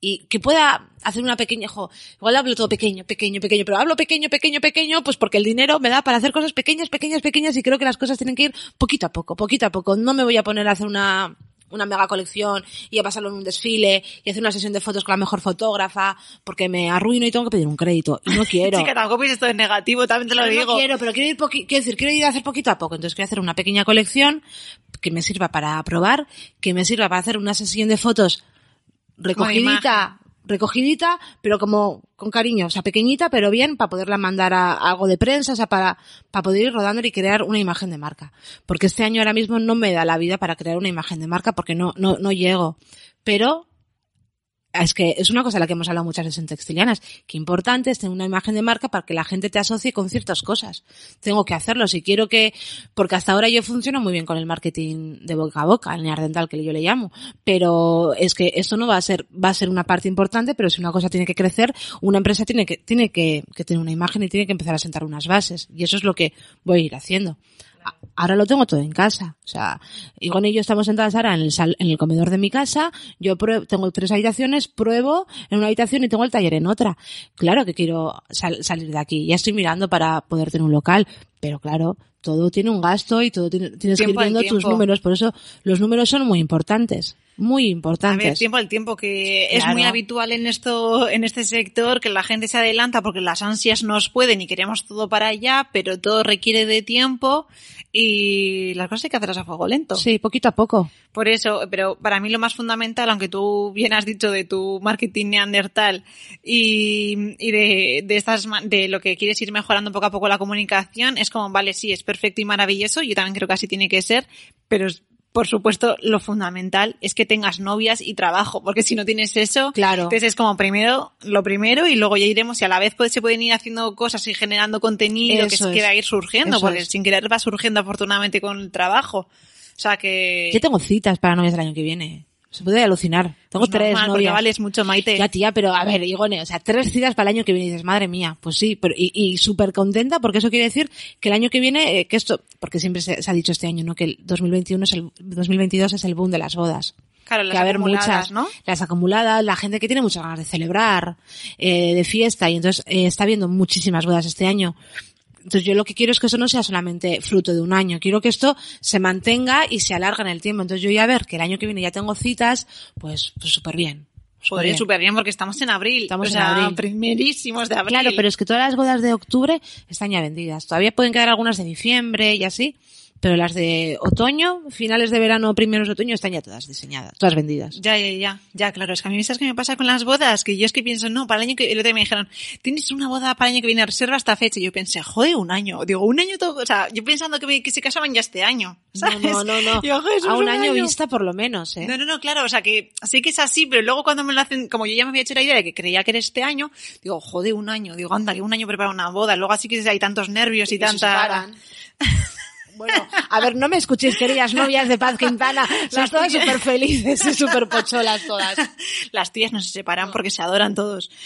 y que pueda hacer una pequeña, jo, igual hablo todo pequeño, pequeño, pequeño, pero hablo pequeño, pequeño, pequeño, pues porque el dinero me da para hacer cosas pequeñas, pequeñas, pequeñas y creo que las cosas tienen que ir poquito a poco, poquito a poco. No me voy a poner a hacer una, una mega colección y a pasarlo en un desfile y hacer una sesión de fotos con la mejor fotógrafa porque me arruino y tengo que pedir un crédito y no quiero. Chica, tampoco todo en negativo, también te lo Pero digo. No quiero, pero quiero ir poqui- quiero decir, quiero ir a hacer poquito a poco. Entonces quiero hacer una pequeña colección que me sirva para probar, que me sirva para hacer una sesión de fotos recogidita, recogidita, pero como con cariño, o sea, pequeñita, pero bien, para poderla mandar a, a algo de prensa, o sea, para, para poder ir rodando y crear una imagen de marca. Porque este año ahora mismo no me da la vida para crear una imagen de marca porque no, no, no llego. Pero es que es una cosa de la que hemos hablado muchas veces en Textilianas, que importante es tener una imagen de marca para que la gente te asocie con ciertas cosas. Tengo que hacerlo si quiero que, porque hasta ahora yo funciono muy bien con el marketing de boca a boca, el neardental que yo le llamo, pero es que esto no va a ser, va a ser una parte importante, pero si una cosa tiene que crecer, una empresa tiene que, tiene que, que tener una imagen y tiene que empezar a sentar unas bases, y eso es lo que voy a ir haciendo. Ahora lo tengo todo en casa. O sea, Igón y yo estamos sentadas ahora en el, sal- en el comedor de mi casa. Yo pruebo, tengo tres habitaciones, pruebo en una habitación y tengo el taller en otra. Claro que quiero sal- salir de aquí. Ya estoy mirando para poder tener un local. Pero claro, todo tiene un gasto y todo tiene, tienes que ir viendo tus números. Por eso los números son muy importantes. Muy A ver, importantes. tiempo al tiempo, que es muy habitual en esto, en este sector, que la gente se adelanta porque las ansias nos pueden y queremos todo para allá, pero todo requiere de tiempo y las cosas hay que hacerlas a fuego lento. Sí, poquito a poco. Por eso, pero para mí lo más fundamental, aunque tú bien has dicho de tu marketing neandertal y, y de, de estas, de lo que quieres ir mejorando poco a poco la comunicación, es como, vale, sí, es perfecto y maravilloso, yo también creo que así tiene que ser, pero por supuesto, lo fundamental es que tengas novias y trabajo, porque si no tienes eso, Claro. entonces es como primero, lo primero y luego ya iremos y a la vez pues, se pueden ir haciendo cosas y generando contenido que Eso se es. queda ir surgiendo, Eso porque es. sin querer va surgiendo afortunadamente con el trabajo. O sea que... Yo tengo citas para novias del año que viene. Se puede alucinar. Tengo Pues tres normal, novias. vales mucho, Maite. Ya, tía, pero a ver, Igone, o sea, tres citas para el año que viene y dices, madre mía, pues sí, pero, y, y súper contenta porque eso quiere decir que el año que viene, eh, que esto, porque siempre se, se ha dicho este año, ¿no? Que el 2021 es el, 2022 es el boom de las bodas. Claro, las que haber acumuladas, muchas, ¿no? las acumuladas, la gente que tiene muchas ganas de celebrar, eh, de fiesta, y entonces eh, está habiendo muchísimas bodas este año. Entonces yo lo que quiero es que eso no sea solamente fruto de un año, quiero que esto se mantenga y se alargue en el tiempo. Entonces yo ya a ver que el año que viene ya tengo citas, pues, pues súper bien. súper bien. súper bien porque estamos en abril. Estamos o en abril. primerísimos de abril. Claro, pero es que todas las bodas de octubre están ya vendidas. Todavía pueden quedar algunas de diciembre y así, pero las de otoño, finales de verano, primeros de otoño están ya todas diseñadas, todas vendidas. Ya, ya, ya, ya, claro, es que a mí sabes qué me pasa con las bodas, que yo es que pienso, no, para el año que el otro día me dijeron, tienes una boda para el año que viene, reserva esta fecha, y yo pensé, joder, un año, digo, un año todo, o sea, yo pensando que, me- que se casaban ya este año, ¿sabes? No, no, no, no. Digo, "Joder, eso A un año vista por lo menos, ¿eh? No, no, no, claro, o sea que sí que es así, pero luego cuando me lo hacen, como yo ya me había hecho la idea de que creía que era este año, digo, joder, un año, digo, anda, que un año prepara una boda, luego así que hay tantos nervios y, Y se tanta... Bueno, a ver, no me escuchéis, queridas novias de Paz Quintana. Son Las todas súper felices y súper pocholas todas. Las tías no se separan porque se adoran todos.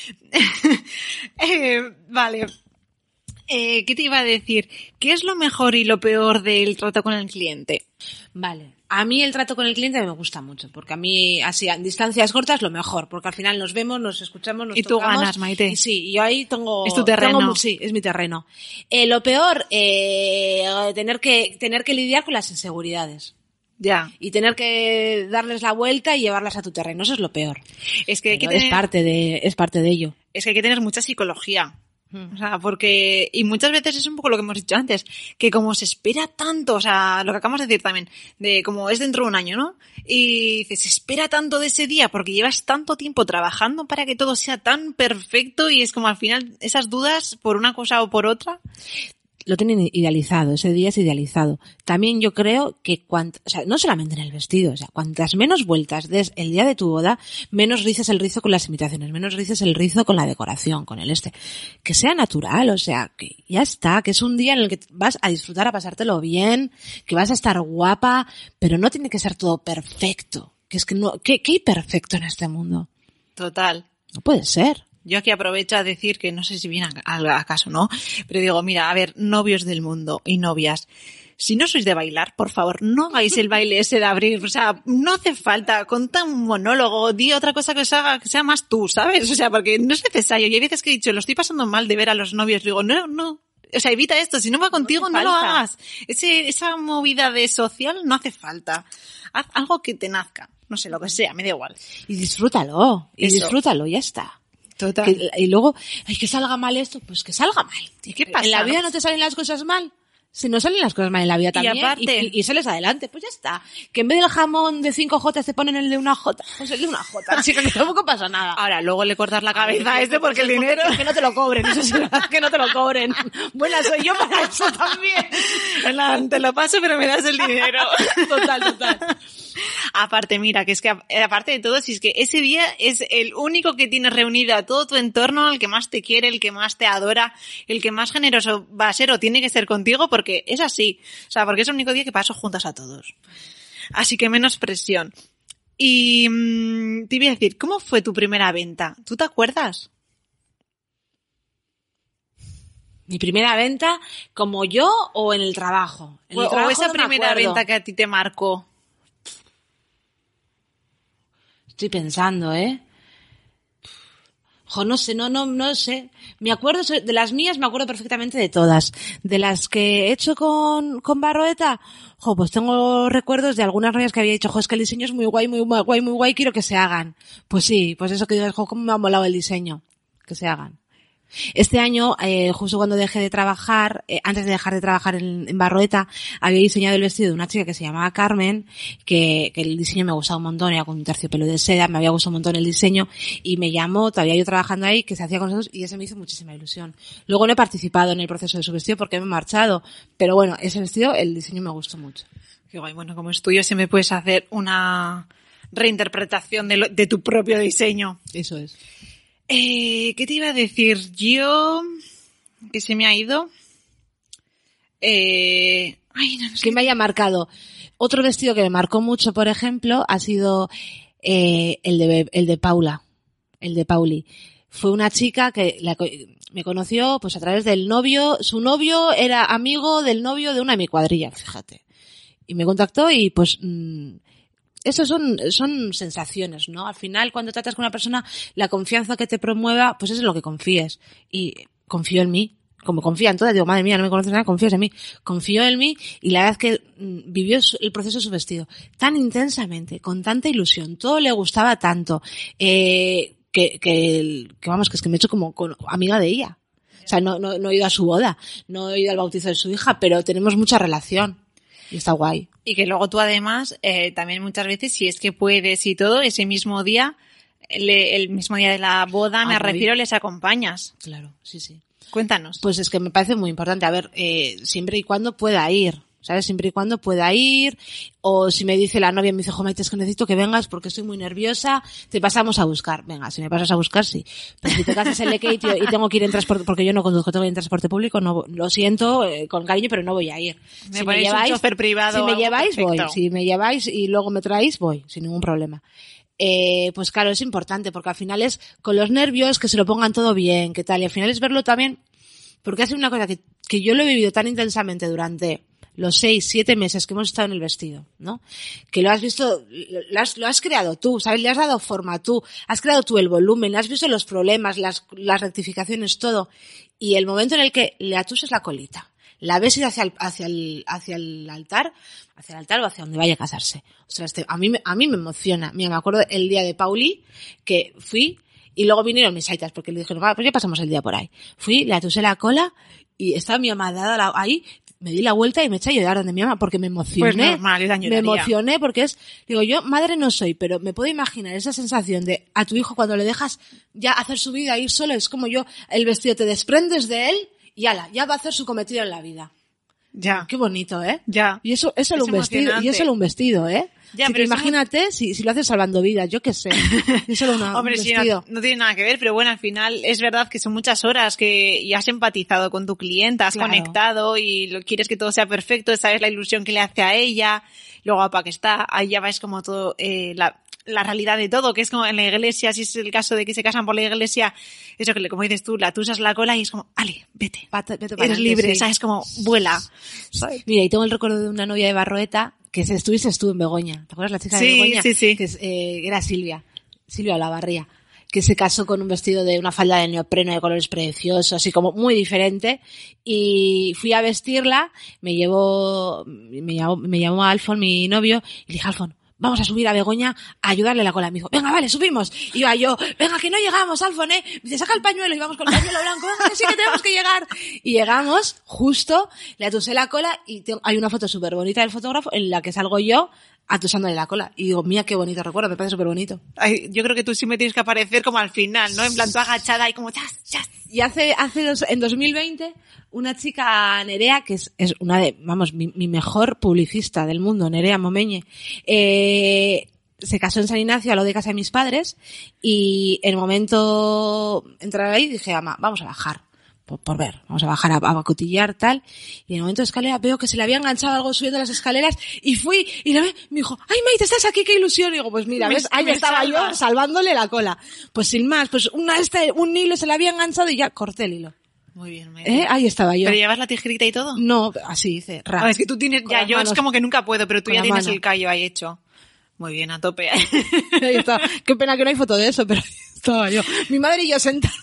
Eh, vale. Eh, ¿Qué te iba a decir? ¿Qué es lo mejor y lo peor del trato con el cliente? Vale. A mí el trato con el cliente me gusta mucho, porque a mí, así, a distancias cortas, lo mejor, porque al final nos vemos, nos escuchamos, nos Y tú tocamos, ganas, Maite. Y sí, y yo ahí tengo... Es tu terreno. tengo sí, es mi terreno. Eh, lo peor, eh, tener que, tener que lidiar con las inseguridades. Ya. Y tener que darles la vuelta y llevarlas a tu terreno, eso es lo peor. Es que hay que Pero es tener, parte de, es parte de ello. es que hay que tener mucha psicología. O sea, porque, y muchas veces es un poco lo que hemos dicho antes, que como se espera tanto, o sea, lo que acabamos de decir también, de como es dentro de un año, ¿no? Y se espera tanto de ese día porque llevas tanto tiempo trabajando para que todo sea tan perfecto y es como al final esas dudas por una cosa o por otra. Lo tienen idealizado, ese día es idealizado. También yo creo que cuant, o sea, no solamente en el vestido, o sea, cuantas menos vueltas des el día de tu boda, menos rices el rizo con las imitaciones, menos rices el rizo con la decoración, con el este. Que sea natural, o sea, que ya está, que es un día en el que vas a disfrutar, a pasártelo bien, que vas a estar guapa, pero no tiene que ser todo perfecto. Que es que no, ¿qué, qué hay perfecto en este mundo? Total. No puede ser. Yo aquí aprovecho a decir que no sé si viene acaso no, pero digo, mira, a ver, novios del mundo y novias, si no sois de bailar, por favor, no hagáis el baile ese de abrir, o sea, no hace falta, conta un monólogo, di otra cosa que os haga, que sea más tú, ¿sabes? O sea, porque no es necesario. Y hay veces que he dicho, lo estoy pasando mal de ver a los novios, digo, no, no, o sea, evita esto, si no va contigo, no, lo hagas. Ese, esa movida de social no hace falta. Haz algo que te nazca, no sé, lo que sea, me da igual. Y disfrútalo, y disfrútalo, ya está. Total. Que- y luego, ay, que salga mal esto, pues que salga mal. ¿Y qué pasa? En la vida no te salen las cosas mal. Si no salen las cosas mal en la vida también. aparte- y, y sales adelante, pues ya está. Que en vez del jamón de cinco jotas te ponen el de una jota. Pues el de una jota. Chica, que tampoco pasa nada. Ahora, luego le cortas la cabeza a este porque el dinero... Que no te lo cobren, eso sí, que no te lo cobren. Buena soy yo para eso también. Te lo paso, pero me das el dinero. Total, total. Aparte, mira, que es que a- aparte de todo, si es que ese día es el único que tienes reunido a todo tu entorno, el que más te quiere, el que más te adora, el que más generoso va a ser o tiene que ser contigo, porque es así. O sea, porque es el único día que paso juntas a todos. Así que menos presión. Y mm, te iba a decir, ¿cómo fue tu primera venta? ¿Tú te acuerdas? Mi primera venta, como yo o en el trabajo. En el o trabajo esa no primera venta que a ti te marcó. Estoy pensando, ¿eh? Jo, no sé, no, no, no sé. Me acuerdo, de las mías me acuerdo perfectamente de todas. De las que he hecho con, con Barroeta, jo, pues tengo recuerdos de algunas novias que había dicho, jo, es que el diseño es muy guay, muy guay, muy guay, quiero que se hagan. Pues sí, pues eso que digo, jo, cómo me ha molado el diseño. Que se hagan. Este año, eh, justo cuando dejé de trabajar, eh, antes de dejar de trabajar en, en Barroeta, había diseñado el vestido de una chica que se llamaba Carmen, que, que el diseño me gustaba un montón, era con un terciopelo de seda, me había gustado un montón el diseño, y me llamó, todavía yo trabajando ahí, que se hacía con nosotros, y eso me hizo muchísima ilusión. Luego no he participado en el proceso de su vestido porque me he marchado, pero bueno, ese vestido, el diseño me gustó mucho. Qué guay, bueno, como es tuyo, si me puedes hacer una reinterpretación de, lo- de tu propio diseño. Eso es. Eh, ¿Qué te iba a decir? Yo, que se me ha ido. Eh, ay, no, no sé. que me haya marcado. Otro vestido que me marcó mucho, por ejemplo, ha sido eh, el, de, el de Paula, el de Pauli. Fue una chica que me conoció pues a través del novio, su novio era amigo del novio de una de mi cuadrilla, fíjate. Y me contactó y pues mm, eso son, son sensaciones, ¿no? Al final, cuando tratas con una persona, la confianza que te promueva, pues es en lo que confíes. Y confío en mí. Como confía en todas, digo, madre mía, no me conoces nada, confías en mí. Confío en mí y la verdad es que mm, vivió el proceso de su vestido tan intensamente, con tanta ilusión, todo le gustaba tanto, eh, que, que, que vamos, que es que me he hecho como con- amiga de ella. O sea, no, no, no he ido a su boda, no he ido al bautizo de su hija, pero tenemos mucha relación. Y está guay. Y que luego tú además, eh, también muchas veces, si es que puedes y todo, ese mismo día, le- el mismo día de la boda, Ah, me voy. refiero, les acompañas. Claro, sí, sí. Cuéntanos. Pues es que me parece muy importante. A ver, eh, siempre y cuando pueda ir. ¿Sabes? Siempre y cuando pueda ir. O si me dice la novia, me dice, jo, Maite, es que necesito que vengas porque estoy muy nerviosa. Te pasamos a buscar. Venga, si me pasas a buscar, sí. Pero si te casas en Lecate y, y tengo que ir en transporte, porque yo no conduzco, tengo que ir en transporte público, no, lo siento, eh, con cariño, pero no voy a ir. Me ponéis un chofer privado Si me lleváis, voy. Si me lleváis y luego me traéis, voy, sin ningún problema. Eh, pues claro, es importante porque al final es con los nervios que se lo pongan todo bien, que tal, y al final es verlo también porque ha sido una cosa que, que yo lo he vivido tan intensamente durante los seis, siete meses que hemos estado en el vestido, ¿no? Que lo has visto, lo has, lo has creado tú, ¿sabes? Le has dado forma tú, has creado tú el volumen, has visto los problemas, las, las rectificaciones, todo. Y el momento en el que le atuses la colita, la ves ir hacia el, hacia el, hacia el altar, hacia el altar o hacia donde vaya a casarse. O sea, a mí, a mí me emociona. Mira, me acuerdo el día de Pauli, que fui, y luego vinieron mis aitas, porque le dijeron, va, pues ya pasamos el día por ahí. Fui, le atusé la cola, y estaba mi la- ahí, me di la vuelta y me eché a llorar donde mi mamá, porque me emocioné. Pues normal, también me emocioné porque es, digo, yo madre no soy, pero me puedo imaginar esa sensación de a tu hijo cuando le dejas ya hacer su vida, ir solo, es como yo, el vestido, te desprendes de él y ala, ya va a hacer su cometido en la vida. Ya. Qué bonito, ¿eh? Ya. Y eso es solo Es un vestido, y es solo un vestido, ¿eh? Ya, pero es imagínate si, si lo haces salvando vidas, yo qué sé. Es solo una, Hombre, un no, no tiene nada que ver, pero bueno, al final es verdad que son muchas horas que y has empatizado con tu clienta, has Claro. conectado y lo quieres que todo sea perfecto, sabes la ilusión que le hace a ella, lo guapa que está, ahí ya ves como todo, eh, la, la realidad de todo, que es como en la iglesia, si es el caso de que se casan por la iglesia, eso que le- como dices tú, la tusas la cola y es como, ale, vete. Vete- vete para Eres adelante, libre, sí. ¿sabes? Como vuela. Mira, y tengo el recuerdo de una novia de Barroeta que se estuviste tú en Begoña. ¿Te acuerdas la chica Sí, de Begoña? sí, sí. Que es, eh, era Silvia. Silvia Olavarría. Que se casó con un vestido de una falda de neopreno de colores preciosos, así como muy diferente. Y fui a vestirla, me llevó, me llamó, me llamó Alfon, mi novio, y le dije, Alfon, vamos a subir a Begoña a ayudarle la cola. Me dijo, venga, vale, subimos. Y iba yo, venga, que no llegamos, Alfon, eh. Dice, saca el pañuelo y vamos con el pañuelo blanco, venga, que sí que tenemos que llegar. Y llegamos, justo, le atusé la cola y hay una foto súper bonita del fotógrafo en la que salgo yo atusándole la cola. Y digo, mira qué bonito recuerdo, me parece súper bonito. Ay, yo creo que tú sí me tienes que aparecer como al final, ¿no? En plan, tú agachada y como chas, chas. Y hace, hace dos, en 2020, una chica, Nerea, que es, es una de, vamos, mi, mi mejor publicista del mundo, Nerea Momeñe, eh, se casó en San Ignacio a lo de casa de mis padres y en el momento entrar ahí dije, ama, vamos a bajar. Por, por ver, vamos a bajar a, a cotillar tal, y en el momento de escalera veo que se le había enganchado algo subiendo las escaleras, y fui, y ve, me dijo, ay Maite, estás aquí, qué ilusión, y digo, pues mira, ves, ahí me estaba yo salvas. salvándole la cola. Pues sin más, pues una, este, un hilo se le había enganchado y ya corté el hilo. Muy bien. ¿Eh? Ahí estaba yo. ¿Pero llevas la tijerita y todo? No, así dice, ra. Ah, es que tú tienes, ya, yo manos. es como que nunca puedo, pero tú ya la tienes mano. el callo ahí hecho. Muy bien, a tope. Ahí está. Qué pena que no hay foto de eso, pero estaba yo. Mi madre y yo sentadas,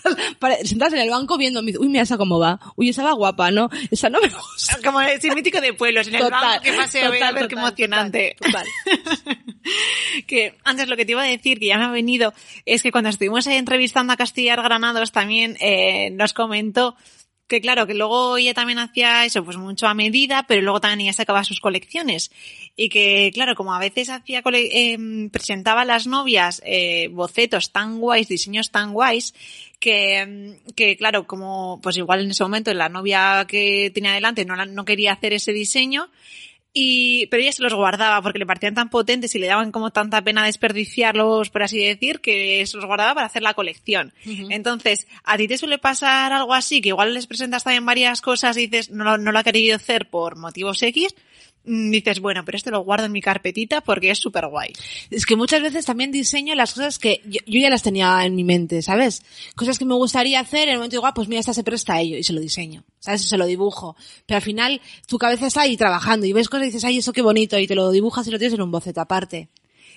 sentadas en el banco viendo, mi- uy, mira esa cómo va. Uy, esa va guapa, ¿no? Esa no me gusta. como el mítico de pueblos, en el Total, banco que pase a ver, a total, ver qué total, emocionante. total, que antes lo que te iba a decir, que ya me ha venido, es que cuando estuvimos ahí entrevistando a Castillar Granados también eh, nos comentó que claro, que luego ella también hacía eso, pues mucho a medida, pero luego también ella sacaba sus colecciones. Y que, claro, como a veces hacía, eh, presentaba a las novias eh, bocetos tan guays, diseños tan guays, que, mm, que claro, como pues igual en ese momento la novia que tenía delante no, no quería hacer ese diseño, y, pero ella se los guardaba porque le parecían tan potentes y le daban como tanta pena desperdiciarlos, por así decir, que se los guardaba para hacer la colección. Entonces, ¿a ti te suele pasar algo así? Que igual les presentas también varias cosas y dices, no, no lo ha querido hacer por motivos X. Dices, bueno, pero este lo guardo en mi carpetita porque es súper guay. Es que muchas veces también diseño las cosas que yo, yo ya las tenía en mi mente, ¿sabes? Cosas que me gustaría hacer, en el momento digo, ah, pues mira, esta se presta a ello, y se lo diseño, ¿sabes? Se lo dibujo. Pero al final, tu cabeza está ahí trabajando, y ves cosas y dices, ay, eso qué bonito, y te lo dibujas y lo tienes en un boceto aparte.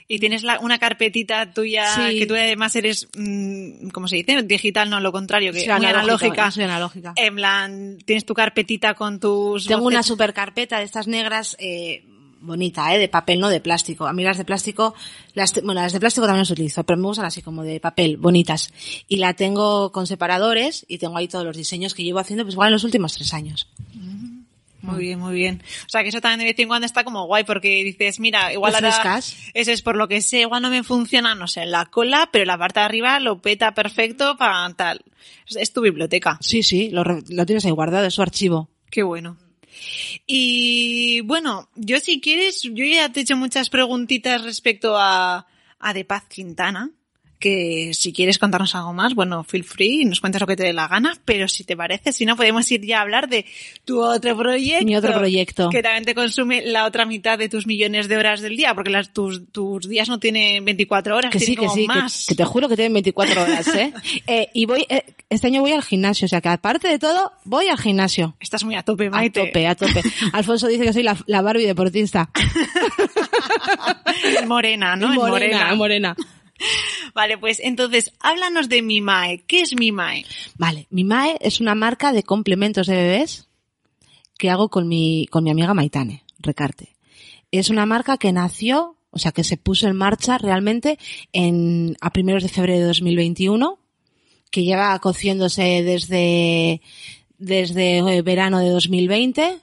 Y tienes la- una carpetita tuya Sí. que tú además eres, mm, ¿cómo se dice? Digital, no lo contrario, que Soy muy analógica. Soy analógica. En plan, tienes tu carpetita con tus... Tengo una super carpeta de estas negras, eh, bonita, eh, de papel, no de plástico. A mí las de plástico, las, bueno, las de plástico también las utilizo, pero me gustan así como de papel, bonitas. Y la tengo con separadores y tengo ahí todos los diseños que llevo haciendo, pues igual en los últimos tres años. Muy bien, muy bien. O sea, que eso también de vez en cuando está como guay porque dices, mira, igual ahora ese es por lo que sé, igual no me funciona, no sé, la cola, pero la parte de arriba lo peta perfecto para tal. Es, tu biblioteca. Sí, sí, lo, lo tienes ahí guardado, es su archivo. Qué bueno. Y bueno, yo si quieres, yo ya te he hecho muchas preguntitas respecto a, a De Paz Quintana, que si quieres contarnos algo más, bueno, feel free y nos cuentas lo que te dé la gana, pero si te parece, si no, podemos ir ya a hablar de tu otro proyecto. Mi otro proyecto. Que también te consume la otra mitad de tus millones de horas del día, porque las, tus, tus días no tienen 24 horas, que sí, que sí, más. Que, que, te juro que tienen 24 horas, ¿eh? eh y voy, eh, este año voy al gimnasio, o sea que aparte de todo, voy al gimnasio. Estás muy a tope, Maite. A tope, a tope. Alfonso dice que soy la, la Barbie deportista. morena, ¿no? Morena, morena. morena. Vale, pues entonces, háblanos de Mimae. ¿Qué es Mimae? Vale, Mimae es una marca de complementos de bebés que hago con mi, con mi amiga Maitane, Recarte. Es una marca que nació, o sea, que se puso en marcha realmente en, a primeros de febrero de 2021, que lleva cociéndose desde, desde eh, verano de 2020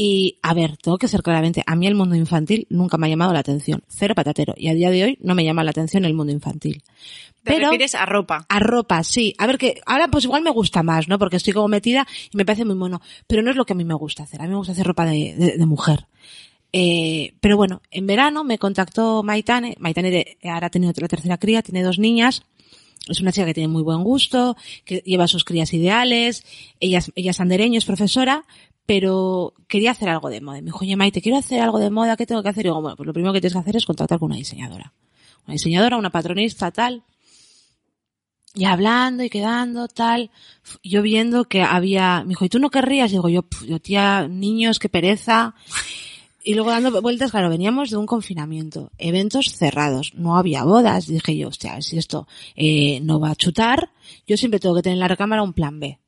y, a ver, tengo que ser claramente, a mí el mundo infantil nunca me ha llamado la atención. Cero patatero. Y a día de hoy no me llama la atención el mundo infantil. ¿Te Pero, refieres a ropa? A ropa, sí. A ver que, ahora pues igual me gusta más, ¿no? Porque estoy como metida y me parece muy mono. Pero no es lo que a mí me gusta hacer. A mí me gusta hacer ropa de, de, mujer. Eh, pero bueno, en verano me contactó Maitane. Maitane de, ahora ha tenido la tercera cría, tiene dos niñas es una chica que tiene muy buen gusto, que lleva sus crías ideales, ella, ella es andereño, es profesora, pero quería hacer algo de moda. Me dijo, oye, Maite, quiero hacer algo de moda, ¿qué tengo que hacer? Y digo, bueno, pues lo primero que tienes que hacer es contratar con una diseñadora. Una diseñadora, una patronista, tal. Y hablando y quedando, tal. Yo viendo que había, me dijo, ¿y tú no querrías? Y digo, yo, yo tía, niños, qué pereza. Y luego dando vueltas, claro, veníamos de un confinamiento, eventos cerrados, no había bodas. dije yo, hostia, si esto eh, no va a chutar, yo siempre tengo que tener en la recámara un plan B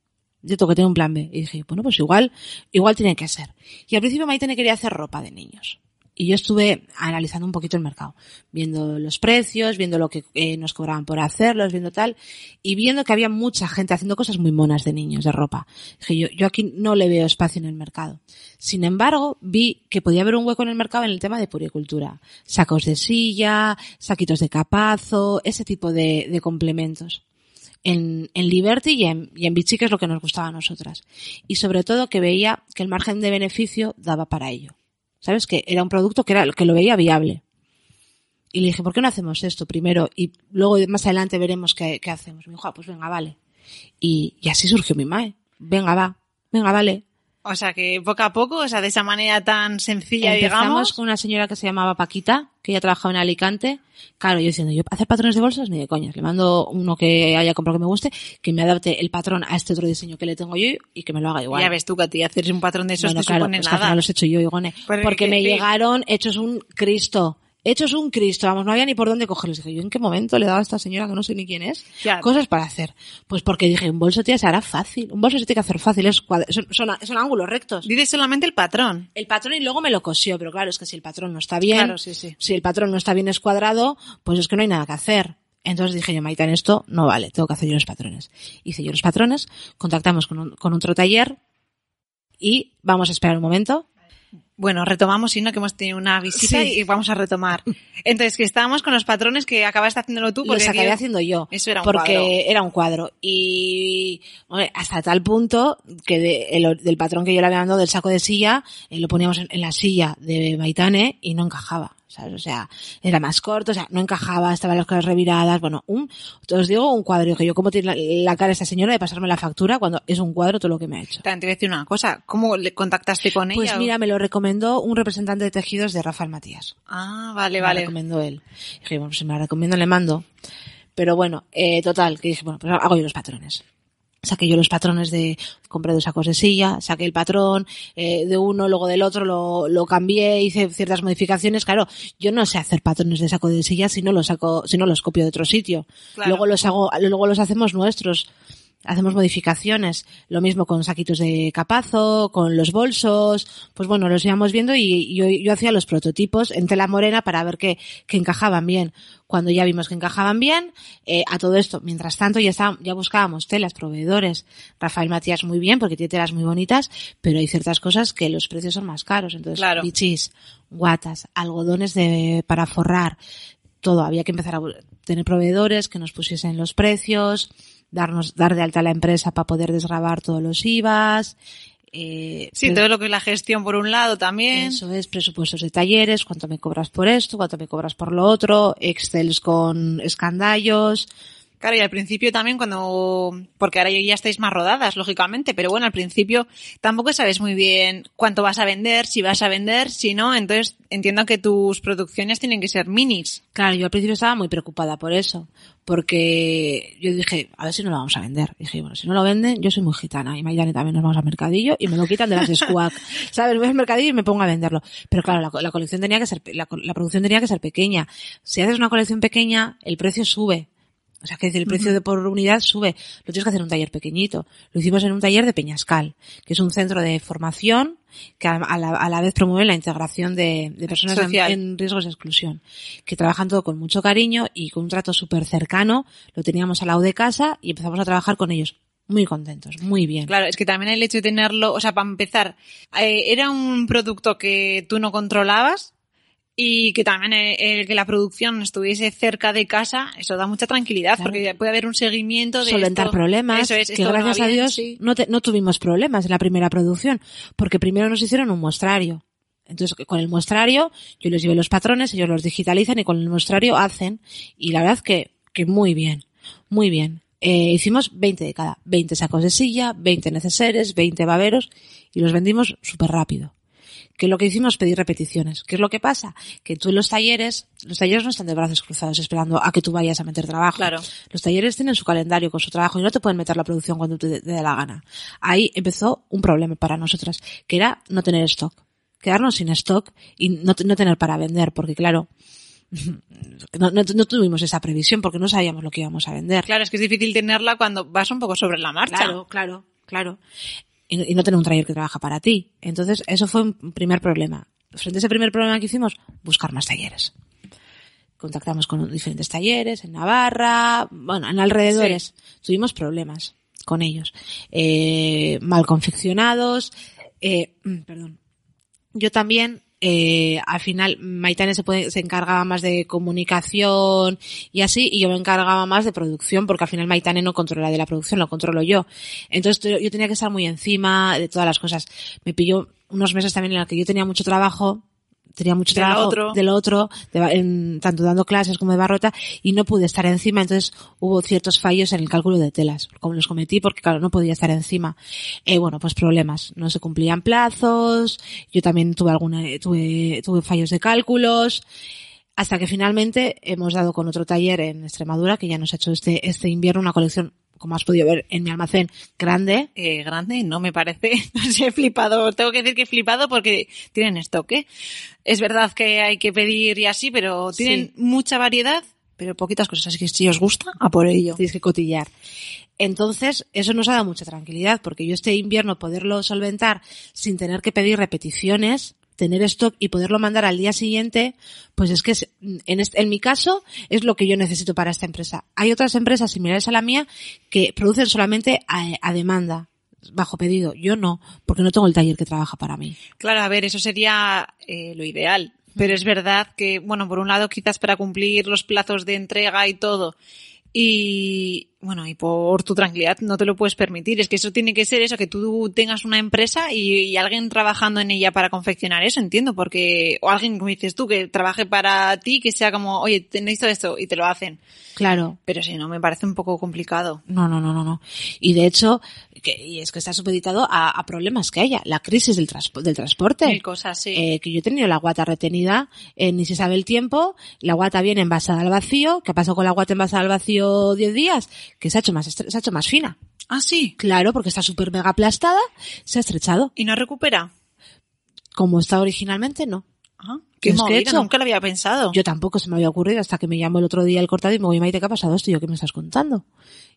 yo tengo que tener un plan B. Y dije, bueno, pues igual, igual tiene que ser. Y al principio Maite quería hacer ropa de niños. Y yo estuve analizando un poquito el mercado, viendo los precios, viendo lo que eh, nos cobraban por hacerlos, viendo tal, y viendo que había mucha gente haciendo cosas muy monas de niños, de ropa. Dije yo, yo aquí no le veo espacio en el mercado. Sin embargo, vi que podía haber un hueco en el mercado en el tema de puricultura. Sacos de silla, saquitos de capazo, ese tipo de complementos en, en Liberty y en, y en que es lo que nos gustaba a nosotras. Y sobre todo que veía que el margen de beneficio daba para ello. ¿Sabes? Que era un producto que, era, que lo veía viable. Y le dije, ¿por qué no hacemos esto primero? Y luego más adelante veremos qué, qué hacemos. Me dijo, ah, pues venga, vale. Y, y así surgió mi mae. Venga, va. Venga, vale. O sea que poco a poco, o sea, de esa manera tan sencilla, Empezamos digamos. con una señora que se llamaba Paquita, que ella trabajaba en Alicante. Claro, yo diciendo, yo hacer patrones de bolsas ni de coñas. Le mando uno que haya comprado que me guste, que me adapte el patrón a este otro diseño que le tengo yo y que me lo haga igual. Ya ves tú que a ti hacer un patrón de esos bueno, te claro, supone pues nada. Que al final los he hecho yo, Igone. Porque me llegaron hechos un Cristo hechos un Cristo, vamos, no había ni por dónde cogerlos. Dije, ¿yo en qué momento le daba a esta señora que no sé ni quién es? Claro. Cosas para hacer. Pues porque dije, un bolso, tía, se hará fácil. Un bolso se tiene que hacer fácil, es son, son, son, ángulos rectos. Dice solamente el patrón. El patrón y luego me lo cosió, pero claro, es que si el patrón no está bien, claro, sí, sí. si el patrón no está bien escuadrado, pues es que no hay nada que hacer. Entonces dije yo, Maita, en esto no vale, tengo que hacer yo los patrones. Hice yo los patrones, contactamos con, un, con otro taller y vamos a esperar un momento bueno, retomamos, sino que hemos tenido una visita sí. y vamos a retomar. Entonces, que estábamos con los patrones que acabaste haciéndolo tú. Porque los acabé haciendo yo. Eso era un porque cuadro. era un cuadro. Y hasta tal punto que de, el, del patrón que yo le había mandado del saco de silla, eh, lo poníamos en, en, la silla de Maitane y no encajaba. ¿Sabes? O sea, era más corto, o sea, no encajaba, estaban las cosas reviradas, bueno, un, os digo, un cuadro, que yo como tiene la, la, cara esta señora de pasarme la factura cuando es un cuadro todo lo que me ha hecho. También te voy a decir una cosa, ¿cómo le contactaste con pues ella? Pues mira, me lo recomendó un representante de tejidos de Rafael Matías. Ah, vale, me vale. Me lo recomendó él. dije, bueno, pues si me la recomiendo le mando. Pero bueno, eh, total, que dije, bueno, pues hago yo los patrones saqué yo los patrones de, compré dos sacos de silla, saqué el patrón eh, de uno, luego del otro, lo, lo cambié, hice ciertas modificaciones. Claro, yo no sé hacer patrones de saco de silla si no los saco, si no los copio de otro sitio. Claro. Luego los hago, luego los hacemos nuestros. Hacemos modificaciones, lo mismo con saquitos de capazo, con los bolsos, pues bueno, los íbamos viendo y yo, yo hacía los prototipos en tela morena para ver que, que encajaban bien. Cuando ya vimos que encajaban bien, eh, a todo esto, mientras tanto ya, está, ya buscábamos telas, proveedores. Rafael Matías muy bien porque tiene telas muy bonitas, pero hay ciertas cosas que los precios son más caros. Entonces, claro. bichis, guatas, algodones de, para forrar, todo. Había que empezar a tener proveedores que nos pusiesen los precios, darnos, dar de alta a la empresa para poder desgrabar todos los IVAs, Eh, Sí, todo lo que es la gestión por un lado también. Eso es, presupuestos de talleres, cuánto me cobras por esto, cuánto me cobras por lo otro, excels con escandallos. Claro, y al principio también cuando, porque ahora ya estáis más rodadas, lógicamente, pero bueno, al principio tampoco sabes muy bien cuánto vas a vender, si vas a vender, si no, entonces entiendo que tus producciones tienen que ser minis. Claro, yo al principio estaba muy preocupada por eso, porque yo dije, a ver si no lo vamos a vender. Dije, bueno, si no lo venden, yo soy muy gitana y Maidane también nos vamos al mercadillo y me lo quitan de las squack. ¿Sabes? Voy al mercadillo y me pongo a venderlo. Pero claro, la, la colección tenía que ser, la, la producción tenía que ser pequeña. Si haces una colección pequeña, el precio sube. O sea, que el precio de por unidad sube. Lo tienes que hacer en un taller pequeñito. Lo hicimos en un taller de Peñascal, que es un centro de formación que a, la, a la vez promueve la integración de, de personas en riesgos de exclusión. Que trabajan todo con mucho cariño y con un trato súper cercano. Lo teníamos al lado de casa y empezamos a trabajar con ellos. Muy contentos, muy bien. Claro, es que también el hecho de tenerlo, o sea, para empezar, eh, era un producto que tú no controlabas y que también eh, el que la producción estuviese cerca de casa, eso da mucha tranquilidad Claro. porque puede haber un seguimiento de solventar esto. problemas, Eso es, que esto no va gracias a bien, Dios sí. no, te- no tuvimos problemas en la primera producción, porque primero nos hicieron un muestrario. Entonces, con el muestrario, yo les llevé los patrones, ellos los digitalizan y con el muestrario hacen, y la verdad que, que muy bien, muy bien. Eh, hicimos 20 de cada, 20 sacos de silla, 20 neceseres, 20 baberos, y los vendimos súper rápido. Que lo que hicimos pedir repeticiones. ¿Qué es lo que pasa? Que tú en los talleres, los talleres no están de brazos cruzados esperando a que tú vayas a meter trabajo. Claro. Los talleres tienen su calendario con su trabajo y no te pueden meter la producción cuando te, te dé la gana. Ahí empezó un problema para nosotras, que era no tener stock. Quedarnos sin stock y no, no tener para vender, porque claro, no, no- no tuvimos esa previsión porque no sabíamos lo que íbamos a vender. Claro, es que es difícil tenerla cuando vas un poco sobre la marcha. Claro, claro, claro. Y, y no tener un taller que trabaja para ti. Entonces, eso fue un primer problema. Frente a ese primer problema que hicimos, buscar más talleres. Contactamos con diferentes talleres en Navarra, bueno, en alrededores. Tuvimos problemas con ellos. Eh, mal confeccionados, eh, mm, perdón. Yo también, eh, al final, Maitane se, puede- se encargaba más de comunicación y así, y yo me encargaba más de producción, porque al final Maitane no controla de la producción, lo controlo yo. Entonces yo- tenía que estar muy encima de todas las cosas. Me pilló unos meses también en los que yo tenía mucho trabajo, tenía mucho De trabajo otro. de lo otro, de ba- en- tanto dando clases como de barrota, y no pude estar encima, entonces hubo ciertos fallos en el cálculo de telas, como los cometí, porque claro, no podía estar encima. Eh, bueno, pues problemas, no se cumplían plazos, yo también tuve alguna, tuve, tuve fallos de cálculos, hasta que finalmente hemos dado con otro taller en Extremadura, que ya nos ha hecho este, este invierno una colección, como has podido ver en mi almacén, grande, Eh, grande, no me parece. No sé, he flipado. Tengo que decir que he flipado porque tienen stock, ¿eh? Es verdad que hay que pedir y así, pero tienen Sí. mucha variedad, pero poquitas cosas. Así que si os gusta, a por ello. tienes que cotillar. Entonces, eso nos ha dado mucha tranquilidad, porque yo este invierno poderlo solventar sin tener que pedir repeticiones, tener stock y poderlo mandar al día siguiente, pues es que es- en, este- en mi caso es lo que yo necesito para esta empresa. Hay otras empresas similares a la mía que producen solamente a, a demanda, bajo pedido. Yo no, porque no tengo el taller que trabaja para mí. Claro, a ver, eso sería eh, lo ideal. Pero es verdad que, bueno, por un lado quizás para cumplir los plazos de entrega y todo, y bueno, y por tu tranquilidad no te lo puedes permitir. Es que eso tiene que ser eso, que tú tengas una empresa y, y alguien trabajando en ella para confeccionar eso, entiendo, porque, o alguien, como dices tú, que trabaje para ti, que sea como, oye, tenéis todo esto y te lo hacen. Claro. Pero si no, me parece un poco complicado. No, no, no, no, no. Y de hecho, que, y es que está supeditado a, a problemas que haya. La crisis del, transpo- del transporte. Mil cosas, sí. Eh, que yo he tenido la guata retenida, eh, ni se sabe el tiempo, la guata viene envasada al vacío, ¿qué pasado con la guata envasada al vacío 10 días? Que se ha hecho más, se ha hecho más fina. ah, sí. Claro, porque está súper mega aplastada, se ha estrechado. ¿Y no recupera? Como está originalmente, no. Ah, ¿Qué es que he hecho? nunca lo había pensado. Yo tampoco se me había ocurrido hasta que me llamó el otro día el cortado y me voy, Maite, ¿qué ha pasado esto? Yo, ¿qué me estás contando?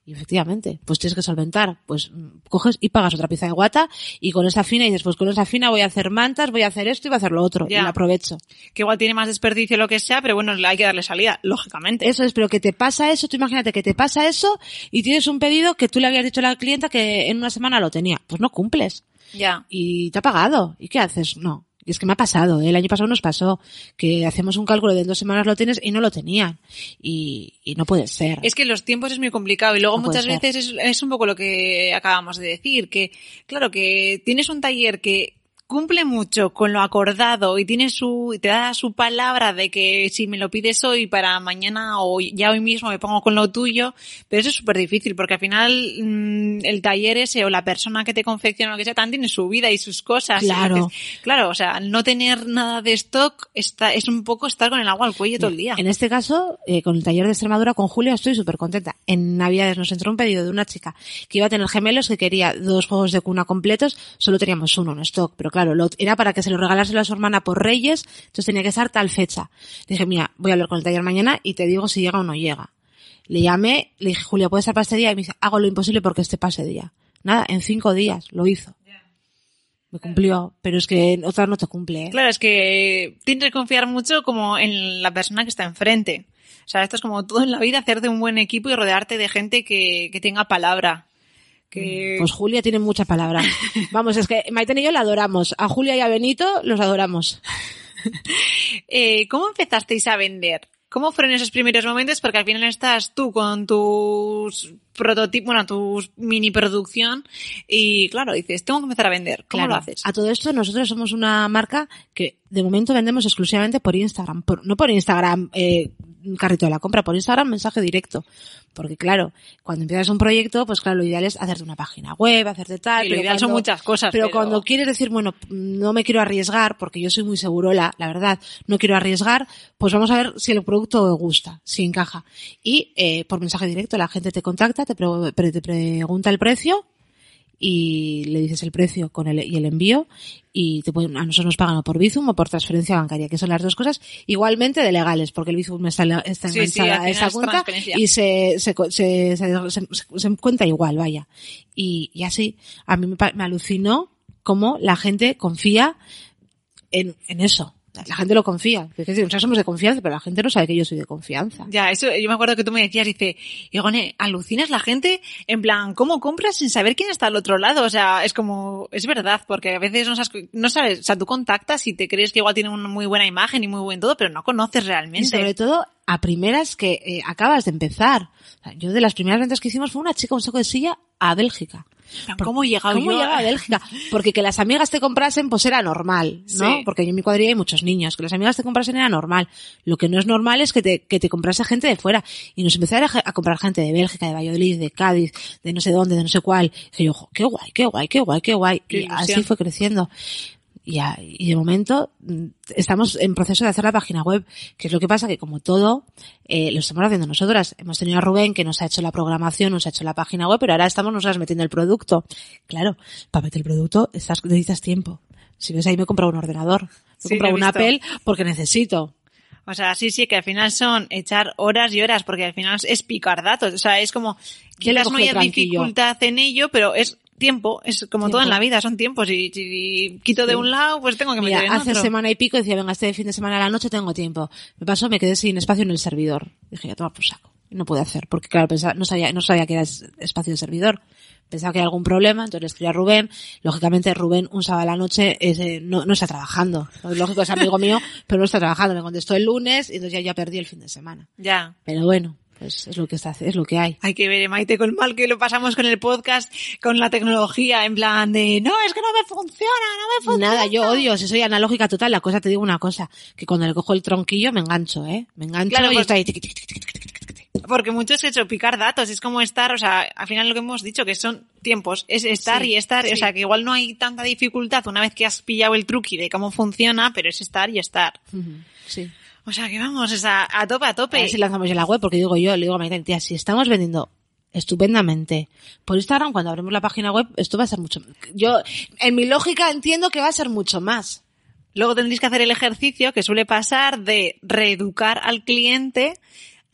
Y efectivamente, pues tienes que solventar. Pues mm, coges y pagas otra pieza de guata y con esa fina y después con esa fina voy a hacer mantas, voy a hacer esto y voy a hacer lo otro. Ya. Y la aprovecho. que igual tiene más desperdicio lo que sea, pero bueno, hay que darle salida, lógicamente. Eso es, pero que te pasa eso, tú imagínate que te pasa eso y tienes un pedido que tú le habías dicho a la clienta que en una semana lo tenía. Pues no cumples. Ya. Y te ha pagado. ¿Y qué haces? No. Y es que me ha pasado, ¿eh? el año pasado nos pasó que hacemos un cálculo de dos semanas lo tienes y no lo tenían. Y, y no puede ser. Es que los tiempos es muy complicado y luego No muchas veces es, es un poco lo que acabamos de decir, que claro que tienes un taller que cumple mucho con lo acordado y tiene su, te da su palabra de que si me lo pides hoy para mañana o ya hoy mismo me pongo con lo tuyo, pero eso es súper difícil porque al final mm, el taller ese o la persona que te confecciona lo que sea también tiene su vida y sus cosas. Claro. Entonces, claro, o sea, no tener nada de stock está, es un poco estar con el agua al cuello todo el día. En este caso, eh, con el taller de Extremadura con Julia estoy súper contenta. En Navidades nos entró un pedido de una chica que iba a tener gemelos que quería dos juegos de cuna completos, solo teníamos uno en stock, pero claro, lo, era para que se lo regalárselo a su hermana por Reyes, entonces tenía que estar tal fecha. Dije, mira, voy a hablar con el taller mañana y te digo si llega o no llega. Le llamé, le dije, Julia, ¿puedes estar para este día? Y me dice, hago lo imposible porque esté para ese día. Nada, en cinco días lo hizo. Me cumplió, pero es que en otras no te cumple. ¿eh? Claro, es que tienes que confiar mucho como en la persona que está enfrente. O sea, esto es como todo en la vida, hacerte un buen equipo y rodearte de gente que, que tenga palabra. Que... Pues Julia tiene mucha palabra. Vamos, es que Maiten y yo la adoramos. A Julia y a Benito los adoramos. Eh, ¿Cómo empezasteis a vender? ¿Cómo fueron esos primeros momentos? Porque al final estás tú con tus prototipos, bueno, tu mini producción y claro, dices, tengo que empezar a vender. ¿Cómo Claro. lo haces? A todo esto, nosotros somos una marca que de momento vendemos exclusivamente por Instagram. Por- no por Instagram, eh, carrito de la compra, por Instagram mensaje directo. Porque claro, cuando empiezas un proyecto, pues claro, lo ideal es hacerte una página web, hacerte tal. Y lo ideal son muchas cosas, Pero, pero- cuando quieres decir, bueno, no me quiero arriesgar, porque yo soy muy segurola, la verdad, no quiero arriesgar, pues vamos a ver si el producto gusta, si encaja. Y eh, por mensaje directo la gente te contacta, te, pre- te pregunta el precio y le dices el precio con el, y el envío y te pueden- a nosotros nos pagan o por Bizum o por transferencia bancaria, que son las dos cosas igualmente de legales, porque el Bizum está, está Sí, enganchada a esa es cuenta y se, se, se, se, se- se cuenta igual, vaya. Y, y así, a mí me, me alucinó cómo la gente confía en, en eso. La gente lo confía. Es decir, nosotros somos de confianza, pero la gente no sabe que yo soy de confianza. Ya, eso, yo me acuerdo que tú me decías, dice, Igone, alucinas la gente, en plan, ¿cómo compras sin saber quién está al otro lado? O sea, es como, es verdad, porque a veces no sabes, no sabes, o sea, tú contactas y te crees que igual tiene una muy buena imagen y muy buen todo, pero no conoces Y realmente. sobre todo a primeras que eh, acabas de empezar. O sea, yo de las primeras ventas que hicimos fue una chica, un saco de silla a Bélgica. ¿Cómo he llegado ¿Cómo yo? llegaba a Bélgica? Porque que las amigas te comprasen, pues era normal, ¿no? Sí. Porque yo en mi cuadrilla hay muchos niños. Que las amigas te comprasen era normal. Lo que no es normal es que te, que te comprase gente de fuera. Y nos empezaron a, a comprar gente de Bélgica, de Valladolid, de Cádiz, de no sé dónde, de no sé cuál. Y yo, "Jo, qué guay, qué guay, qué guay, qué guay. Qué y así fue creciendo. Y, a- y de momento mm, estamos en proceso de hacer la página web, que es lo que pasa que como todo eh, lo estamos haciendo nosotras. Hemos tenido a Rubén que nos ha hecho la programación, nos ha hecho la página web, pero ahora estamos nosotras metiendo el producto. Claro, para meter el producto estás, necesitas tiempo. Si ves ahí me he comprado un ordenador, me he Sí, comprado he un visto. Apple porque necesito. O sea, sí, sí, que al final son echar horas y horas, porque al final es picar datos. O sea, es como, ¿Quién le quizás no haya tranquillo? dificultad en ello, pero es tiempo, es como todo en la vida, son tiempos. Y si quito de un lado, pues tengo que Mira, meter en hace otro. semana y pico decía, venga, este fin de semana a la noche tengo tiempo. Me pasó, me quedé sin espacio en el servidor. Dije, ya toma por saco. Y no pude hacer, porque claro, pensaba, no sabía, no sabía que era es- espacio de servidor. Pensaba que había algún problema, entonces le escribí a Rubén. Lógicamente, Rubén, un sábado a la noche, es, eh, no, no está trabajando. Lógico, es amigo mío, pero no está trabajando. Me contestó el lunes y entonces ya, ya perdí el fin de semana. Ya. Pero bueno, pues es lo que está, es lo que hay. Hay que ver, Maite, con mal que lo pasamos con el podcast, con la tecnología, en plan de, no, es que no me funciona, no me funciona. Nada, yo odio, si soy analógica total, la cosa te digo una cosa, que cuando le cojo el tronquillo me engancho, ¿eh? Me engancho Claro, y estoy ahí. Porque mucho es hecho picar datos, es como estar, o sea, al final lo que hemos dicho, que son tiempos, es estar Sí, y estar, o sea, que igual no hay tanta dificultad una vez que has pillado el truqui de cómo funciona, pero es estar y estar. Sí. O sea, que vamos, o sea, a tope, a A tope. ver si lanzamos ya la web, porque digo yo, le digo a Maite, tía, si estamos vendiendo estupendamente por Instagram, cuando abrimos la página web, esto va a ser mucho, yo, en mi lógica entiendo que va a ser mucho más. Luego tendréis que hacer el ejercicio que suele pasar de reeducar al cliente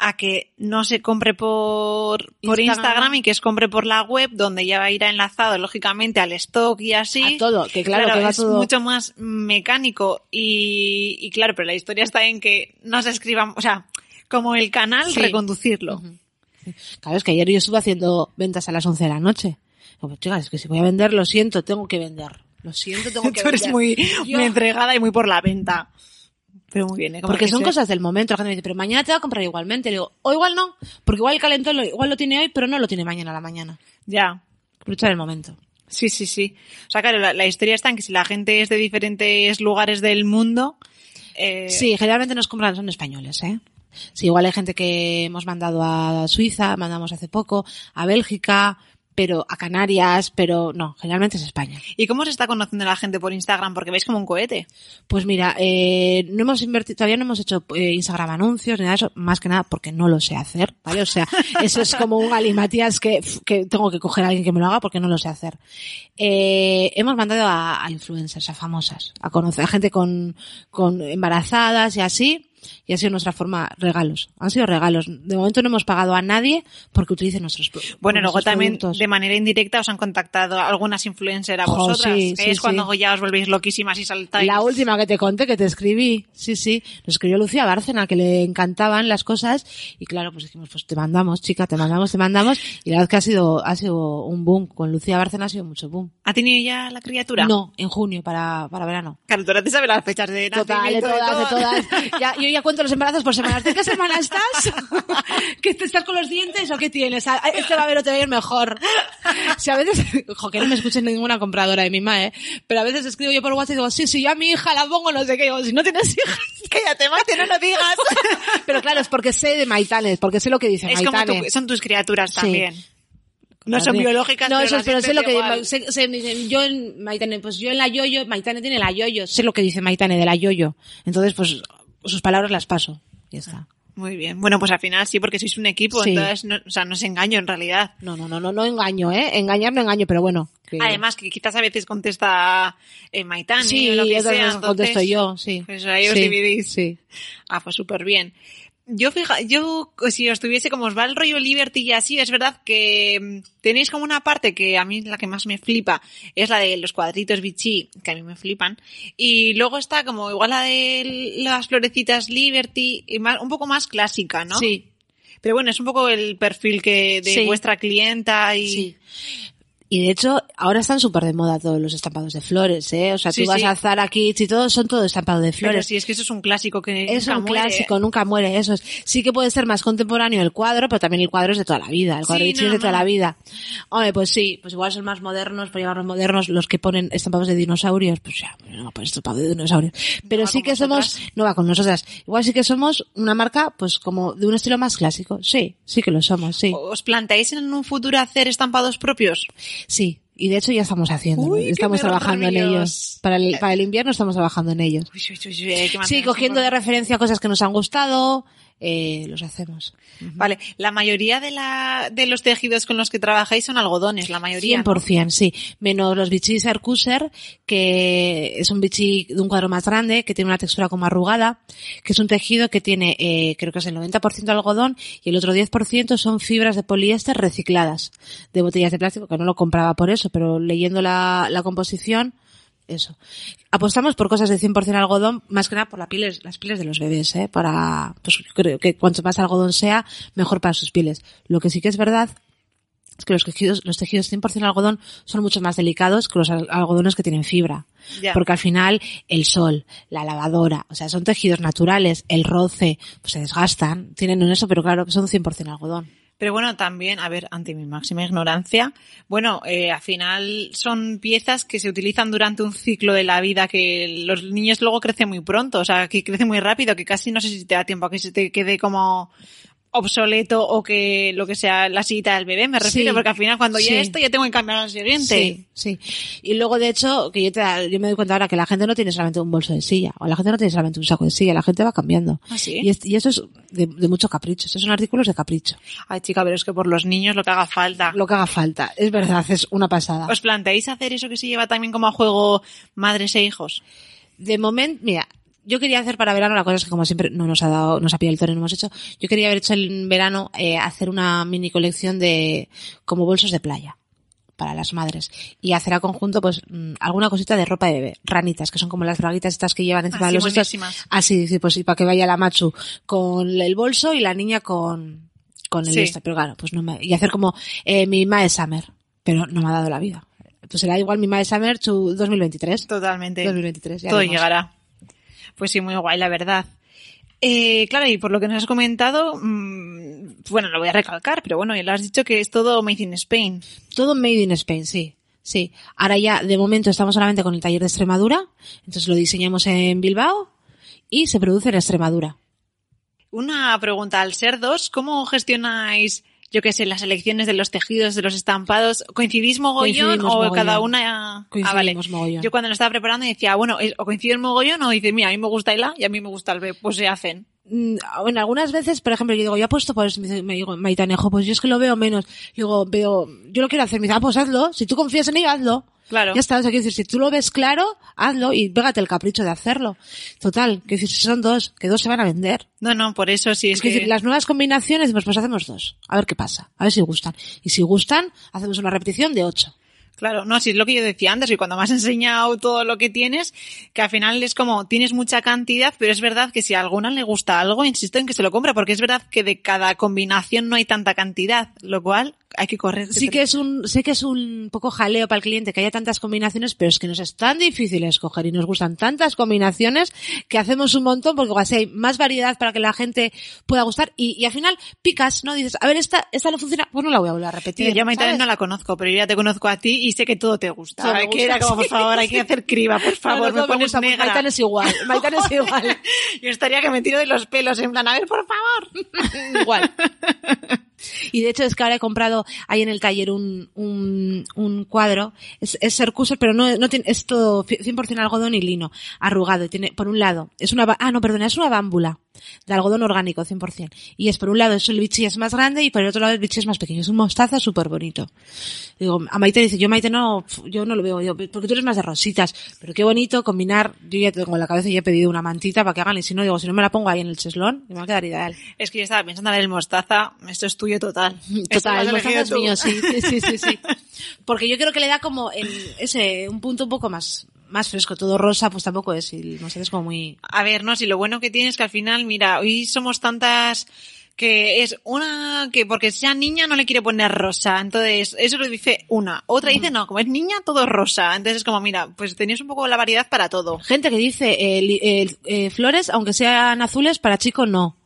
a que no se compre por, por Instagram. Instagram. y que se compre por la web, donde ya va a ir enlazado, lógicamente, al stock y así. A todo, que claro, que va es todo- mucho más mecánico y, y claro, pero la historia está en que no se escriban, o sea, como el canal, Sí. reconducirlo. Claro, es que ayer yo estuve haciendo ventas a las 11 de la noche. Digo, chicas, es que si voy a vender, lo siento, tengo que vender. Lo siento, tengo que Tú eres vender. muy, Yo- muy entregada y muy por la venta. Pero muy bien, ¿eh? Porque que son sé. cosas del momento. La gente me dice, pero mañana te va a comprar igualmente. Le digo, o igual no, porque igual el calentón lo, igual lo tiene hoy, pero no lo tiene mañana a la mañana. Ya. Aprovechar el momento. Sí, sí, sí. O sea, claro, la, la historia está en que si la gente es de diferentes lugares del mundo, eh, Sí, generalmente nos compran, son españoles, ¿eh? Sí, igual hay gente que hemos mandado a Suiza, mandamos hace poco, a Bélgica, pero a Canarias, pero no, generalmente es España. ¿Y cómo se está conociendo la gente por Instagram? Porque veis como un cohete. Pues mira, eh, no hemos invertido, todavía no hemos hecho eh, Instagram anuncios ni nada de eso, más que nada porque no lo sé hacer, ¿vale? O sea, eso es como un alimatías que, que tengo que coger a alguien que me lo haga porque no lo sé hacer. Eh, hemos mandado a, a influencers, a famosas, a conocer a gente con, con embarazadas y así, y ha sido nuestra forma, regalos. Han sido regalos. De momento no hemos pagado a nadie porque utilicen nuestros Bueno, luego también productos. de manera indirecta os han contactado algunas influencers a Jo, vosotras. sí, que sí, es cuando sí. ya os volvéis loquísimas y saltáis. La última que te conté, que te escribí, sí, sí, nos escribió Lucía Bárcena, que le encantaban las cosas, y claro, pues dijimos, pues te mandamos, chica, te mandamos, te mandamos, y la verdad que ha sido, ha sido un boom, con Lucía Bárcena ha sido mucho boom. ¿Ha tenido ya la criatura? No, en junio, para, para verano. Claro, tú ahora te sabes las fechas de Total, de nacimiento, todas, de todo. todas. Ya, yo ya cuento los embarazos por semanas. ¿De qué semana estás? ¿Que te estás con los dientes o qué tienes? Ah, Este va a ver o te va a ir mejor. Si a veces, ojo, que no me escuchen ninguna compradora de mi ma, ¿eh? Pero a veces escribo yo por WhatsApp y digo, sí, sí, yo a mi hija la pongo no sé qué. Digo, si no tienes hijas. Cállate, Maite, no lo digas. Pero claro, es porque sé de Maitanes, porque sé lo que dice es como tu- son tus criaturas Sí. también. No son biológicas, no, pero eso, pero sé lo que sé- sé- yo en Maitane, pues yo en la yoyo, Maitane tiene la yoyo, sé lo que dice Maitane de la yoyo. Entonces, pues sus palabras las paso. Ya está. Muy bien. Bueno, pues al final sí, porque sois un equipo, Sí. entonces, no, o sea, no os engaño en realidad. No, no, no, no, no engaño, ¿eh? Engañar no engaño, pero bueno. que- Además, que quizás a veces contesta eh, Maitani sí, o lo que sea, contesto yo, sí. Pues ahí os Sí, dividís. Sí. Ah, pues súper bien. Yo fija, yo si os tuviese como os va el rollo Liberty y así, es verdad que mm, tenéis como una parte que a mí la que más me flipa es la de los cuadritos bichi, que a mí me flipan. Y luego está como igual la de las florecitas Liberty, y más, un poco más clásica, ¿no? Sí, Pero bueno, es un poco el perfil que de Sí. vuestra clienta y... sí. Y de hecho, ahora están súper de moda todos los estampados de flores, ¿eh? O sea, Sí, tú vas sí. a Zara Kids y todo, son todo estampado de Pero flores. sí, es que eso es un clásico que Es nunca un muere. clásico, nunca muere, eso es. Sí que puede ser más contemporáneo el cuadro, pero también el cuadro es de toda la vida, el cuadro Sí, no, es de toda no. la vida. Hombre, pues sí, pues igual son más modernos, por llamarlos modernos, los que ponen estampados de dinosaurios, pues ya, no, pues estampado de dinosaurios. Pero sí que somos, no va con nosotras, igual sí que somos una marca, pues como de un estilo más clásico. Sí, sí que lo somos, sí. ¿Os planteáis en un futuro hacer estampados propios? Sí. Y de hecho ya estamos haciendo, Uy, estamos trabajando en ellos. Para el, para el invierno estamos trabajando en ellos. Uy, uy, Sí, cogiendo de referencia cosas que nos han gustado, eh, los hacemos. Vale, la mayoría de, la, de los tejidos con los que trabajáis son algodones, la mayoría. ¿no? 100%, sí. Menos los bichis Arcuser, que es un bichi de un cuadro más grande, que tiene una textura como arrugada, que es un tejido que tiene, eh, creo que es el 90% algodón y el otro 10% son fibras de poliéster recicladas de botellas de plástico, que no lo compraba por eso, pero leyendo la, la composición, eso. Apostamos por cosas de 100% algodón, más que nada por la pieles, las pieles de los bebés, ¿eh? Para, pues creo que cuanto más algodón sea, mejor para sus pieles. Lo que sí que es verdad es que los tejidos, los tejidos 100% algodón son mucho más delicados que los al- algodones que tienen fibra. Porque al final el sol, la lavadora, o sea, son tejidos naturales, el roce, pues se desgastan, tienen en eso, pero claro que son 100% algodón. Pero bueno, también, a ver, ante mi máxima ignorancia, bueno, eh, al final son piezas que se utilizan durante un ciclo de la vida que los niños luego crecen muy pronto, o sea, que crecen muy rápido, que casi no sé si te da tiempo a que se te quede como obsoleto o que lo que sea la sillita del bebé, me refiero, Sí. porque al final cuando Sí. ya esto ya tengo que cambiar al siguiente. Sí, sí. Y luego, de hecho, que yo, te, yo me doy cuenta ahora que la gente no tiene solamente un bolso de silla, o la gente no tiene solamente un saco de silla, la gente va cambiando. ¿Ah, sí? Y, es- y eso es de, de mucho capricho, estos son artículos de capricho. Ay, chica, pero es que por los niños lo que haga falta. Lo que haga falta, es verdad, es una pasada. ¿Os planteáis hacer eso que se lleva también como a juego madres e hijos? De momento, mira, yo quería hacer para verano, la cosa es que como siempre no nos ha dado, nos ha pillado el toro y no hemos hecho, yo quería haber hecho en verano, eh, hacer una mini colección de, como bolsos de playa para las madres y hacer a conjunto pues mm, alguna cosita de ropa de bebé, ranitas, que son como las braguitas estas que llevan encima Así, de los estos. Así, sí, pues sí, para que vaya la machu con el bolso y la niña con, con el Sí. este, pero claro, pues no me, y hacer como, eh, mi Mae Summer, pero no me ha dado la vida. Entonces será igual mi My Summer to 2023. Totalmente. 2023, ya Todo llegará. Pues sí, muy guay, la verdad. Eh, claro, y por lo que nos has comentado, mm, bueno, lo voy a recalcar, pero bueno, ya lo has dicho que es todo made in Spain. Todo made in Spain, sí. Sí. Ahora ya, de momento, estamos solamente con el taller de Extremadura. Entonces lo diseñamos en Bilbao y se produce en Extremadura. Una pregunta, al ser dos, ¿cómo gestionáis, yo qué sé, las elecciones de los tejidos, de los estampados? ¿Coincidís mogollón Coincidimos o mogollón. cada una? Ah, vale. Coincidimos mogollón. Yo cuando lo estaba preparando decía, bueno, es- o coincide el mogollón o dices, mira, a mí me gusta el A y a mí me gusta el B, pues se hacen. Mm, Bueno, algunas veces, por ejemplo, yo digo, ya he puesto por eso, me dice- me digo, Maitanejo, pues yo es que lo veo menos. Digo, veo, yo lo quiero hacer, me dice, ah, pues hazlo, si tú confías en ello, hazlo. Claro. Ya está, o sea, quiero decir, si tú lo ves claro, hazlo y pégate el capricho de hacerlo. Total, decir, si son dos, que dos se van a vender. No, no, por eso sí, es, Es que, que... decir, las nuevas combinaciones, pues, pues hacemos dos. A ver qué pasa. A ver si gustan. Y si gustan, hacemos una repetición de ocho. Claro, no, sí, es lo que yo decía antes, y cuando me has enseñado todo lo que tienes, que al final es como, tienes mucha cantidad, pero es verdad que si a alguna le gusta algo, insisto en que se lo compre, porque es verdad que de cada combinación no hay tanta cantidad, lo cual hay que correr. Sí que es un, sé que es un poco jaleo para el cliente que haya tantas combinaciones, pero es que nos es tan difícil escoger y nos gustan tantas combinaciones que hacemos un montón porque si hay más variedad para que la gente pueda gustar y, y al final picas, ¿no? Dices, a ver, esta, esta no funciona, pues no la voy a volver a repetir. Tío, yo ¿sabes? no la conozco, pero yo ya te conozco a ti y sé que todo te gusta. Me Ay, que era como, por sí. favor, hay que hacer criba, por favor, No, no, me pones gusta, pues negra. Maitán es igual, Maitán es igual. Yo estaría que me tiro de los pelos, en plan, a ver, por favor. Igual. Y de hecho es que ahora he comprado ahí en el taller un, un, un cuadro, es, es Sercuser, pero no, no tiene, es todo 100% algodón y lino, arrugado, y tiene, por un lado, es una, ah no, perdona, es una bámbula de algodón orgánico 100%. Y es por un lado, es el bichi es más grande y por el otro lado el bichi es más pequeño, es un mostaza súper bonito. Digo, a Maite dice, yo Maite no, yo no lo veo, yo, porque tú eres más de rositas, pero qué bonito combinar, yo ya tengo en la cabeza y he pedido una mantita para que hagan, y si no, digo, si no me la pongo ahí en el cheslón, me va a quedar ideal. Es que yo estaba pensando en el mostaza, esto es tuyo total. Total, el mostaza es tú. mío, sí, sí, sí, sí, sí. Porque yo creo que le da como el, ese, un punto un poco más, más fresco. Todo rosa, pues tampoco es, y el mostaza es como muy, A ver, no, si lo bueno que tienes es que al final, mira, hoy somos tantas que es una que porque sea niña no le quiere poner rosa, entonces eso lo dice una, otra dice no, como es niña todo es rosa, entonces es como mira, pues tenías un poco la variedad para todo. gente que dice, eh, eh, eh, flores, aunque sean azules, para chico no.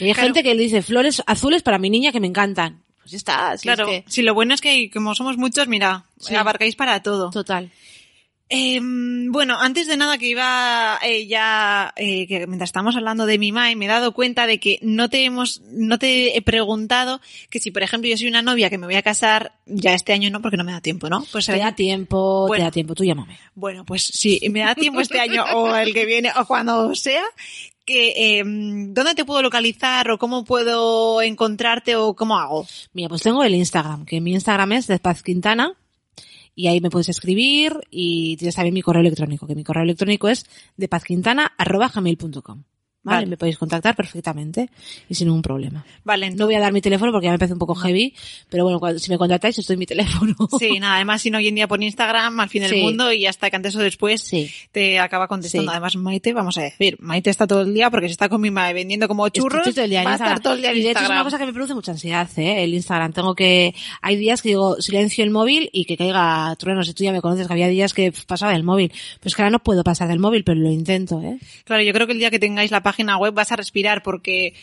Y hay Claro. gente que le dice flores azules para mi niña que me encantan. Pues ya está, si claro, es que, si lo bueno es que como somos muchos, mira, Sí. abarcáis para todo. total. Eh, bueno, antes de nada que iba eh, ya, eh, que mientras estamos hablando de mi Mai, me he dado cuenta de que no te hemos, no te he preguntado que si, por ejemplo, yo soy una novia que me voy a casar, ya este año no, porque no me da tiempo, ¿no? Pues Te da tiempo, Bueno. te da tiempo, tú llámame. Bueno, pues si me da tiempo este año o el que viene o cuando sea, que eh, ¿dónde te puedo localizar o cómo puedo encontrarte o cómo hago? Mira, pues tengo el Instagram, que mi Instagram es de Paz Quintana, y ahí me puedes escribir, y tienes también mi correo electrónico, que mi correo electrónico es de pazquintana.gmail.com. ¿Vale? Vale. Me podéis contactar perfectamente y sin ningún problema. Vale, No entonces, voy a dar mi teléfono porque ya me parece un poco heavy, pero bueno, cuando- si me contactáis, os doy mi teléfono. sí, nada, además si no hoy en día por Instagram, al fin del Sí. mundo y hasta que antes o después Sí. te acaba contestando. Sí. Además, Maite, vamos a decir, Maite está todo el día porque se está con mi madre vendiendo como churros, Estoy todo el día en va a estar todo el día en y de hecho es una cosa que me produce mucha ansiedad, ¿eh? El Instagram. Tengo que, hay días que digo, silencio el móvil y que caiga trueno. Si tú ya me conoces, que había días que pasaba del móvil. Pues que ahora no puedo pasar del móvil, pero lo intento, ¿eh? Claro, yo creo que el día que tengáis la página web vas a respirar porque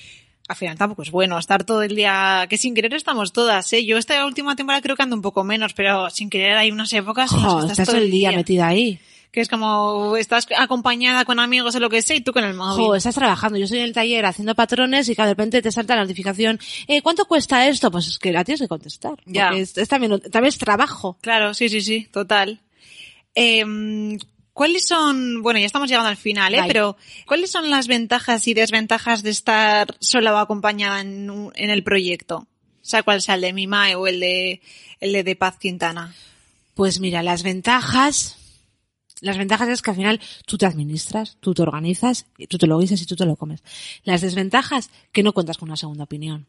al final tampoco es bueno estar todo el día, que sin querer estamos todas, ¿eh? Yo esta última temporada creo que ando un poco menos, pero sin querer hay unas épocas en las que estás todo todo el día metida ahí. Que es como, estás acompañada con amigos o lo que sea y tú con el móvil. Jo, estás trabajando. Yo estoy en el taller haciendo patrones y que de repente te salta la notificación, eh, ¿cuánto cuesta esto? Pues es que la tienes que contestar. Ya. Es, es también, también es trabajo. Claro, sí, sí, sí, total. Em, ¿Cuáles son, bueno, ya estamos llegando al final, ¿eh? Pero, ¿cuáles son las ventajas y desventajas de estar sola o acompañada en, un- en el proyecto? O sea, cuál sea el de Mimae o el de, el de, de Paz Quintana. Pues mira, las ventajas, las ventajas es que al final tú te administras, tú te organizas, tú te lo guisas y tú te lo comes. Las desventajas, que no cuentas con una segunda opinión.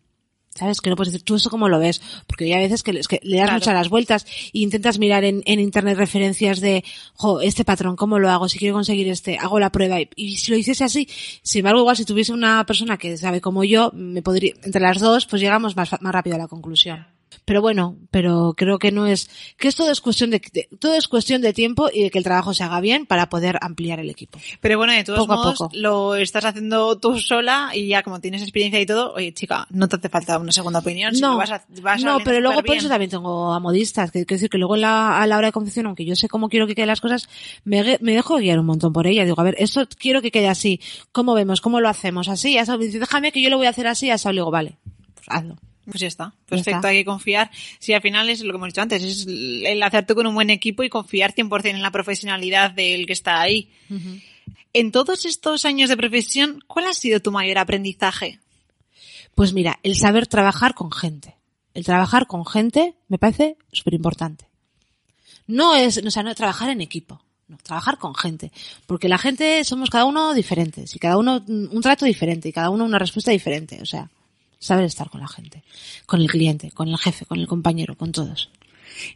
¿Sabes? Que no puedes decir, ¿tú eso cómo lo ves? Porque hay a veces que, le das Claro. muchas las vueltas e intentas mirar en, en internet referencias de, jo, este patrón, ¿cómo lo hago? Si quiero conseguir este, hago la prueba. Y, y si lo hiciese así, sin embargo, igual si tuviese una persona que sabe como yo, me podría, entre las dos, pues llegamos más, más rápido a la conclusión. Pero bueno, pero creo que no es, que esto es cuestión de, de- todo es cuestión de tiempo y de que el trabajo se haga bien para poder ampliar el equipo. Pero bueno, de todos Poco a modos, poco. lo estás haciendo tú sola y ya como tienes experiencia y todo, oye chica, no te hace falta una segunda opinión. si no, lo vas a, vas no, pero luego por eso también tengo a modistas, que quiero decir que luego la- a la hora de confección, aunque yo sé cómo quiero que queden las cosas, me, me dejo guiar un montón por ella. Digo, a ver, esto quiero que quede así. ¿Cómo vemos? ¿Cómo lo hacemos? Así. Me dice, déjame que yo lo voy a hacer así, así. Le digo, vale, pues hazlo. Pues ya está. Ya Perfecto, está. hay que confiar. Sí, al final es lo que hemos dicho antes, es el hacerte con un buen equipo y confiar 100% en la profesionalidad del que está ahí. En todos estos años de profesión, ¿cuál ha sido tu mayor aprendizaje? Pues mira, el saber trabajar con gente. El trabajar con gente me parece súper importante. No es, o sea, no trabajar en equipo. No, trabajar con gente. Porque la gente somos cada uno diferentes y cada uno un trato diferente y cada uno una respuesta diferente. O sea, saber estar con la gente. Con el cliente, con el jefe, con el compañero, con todos.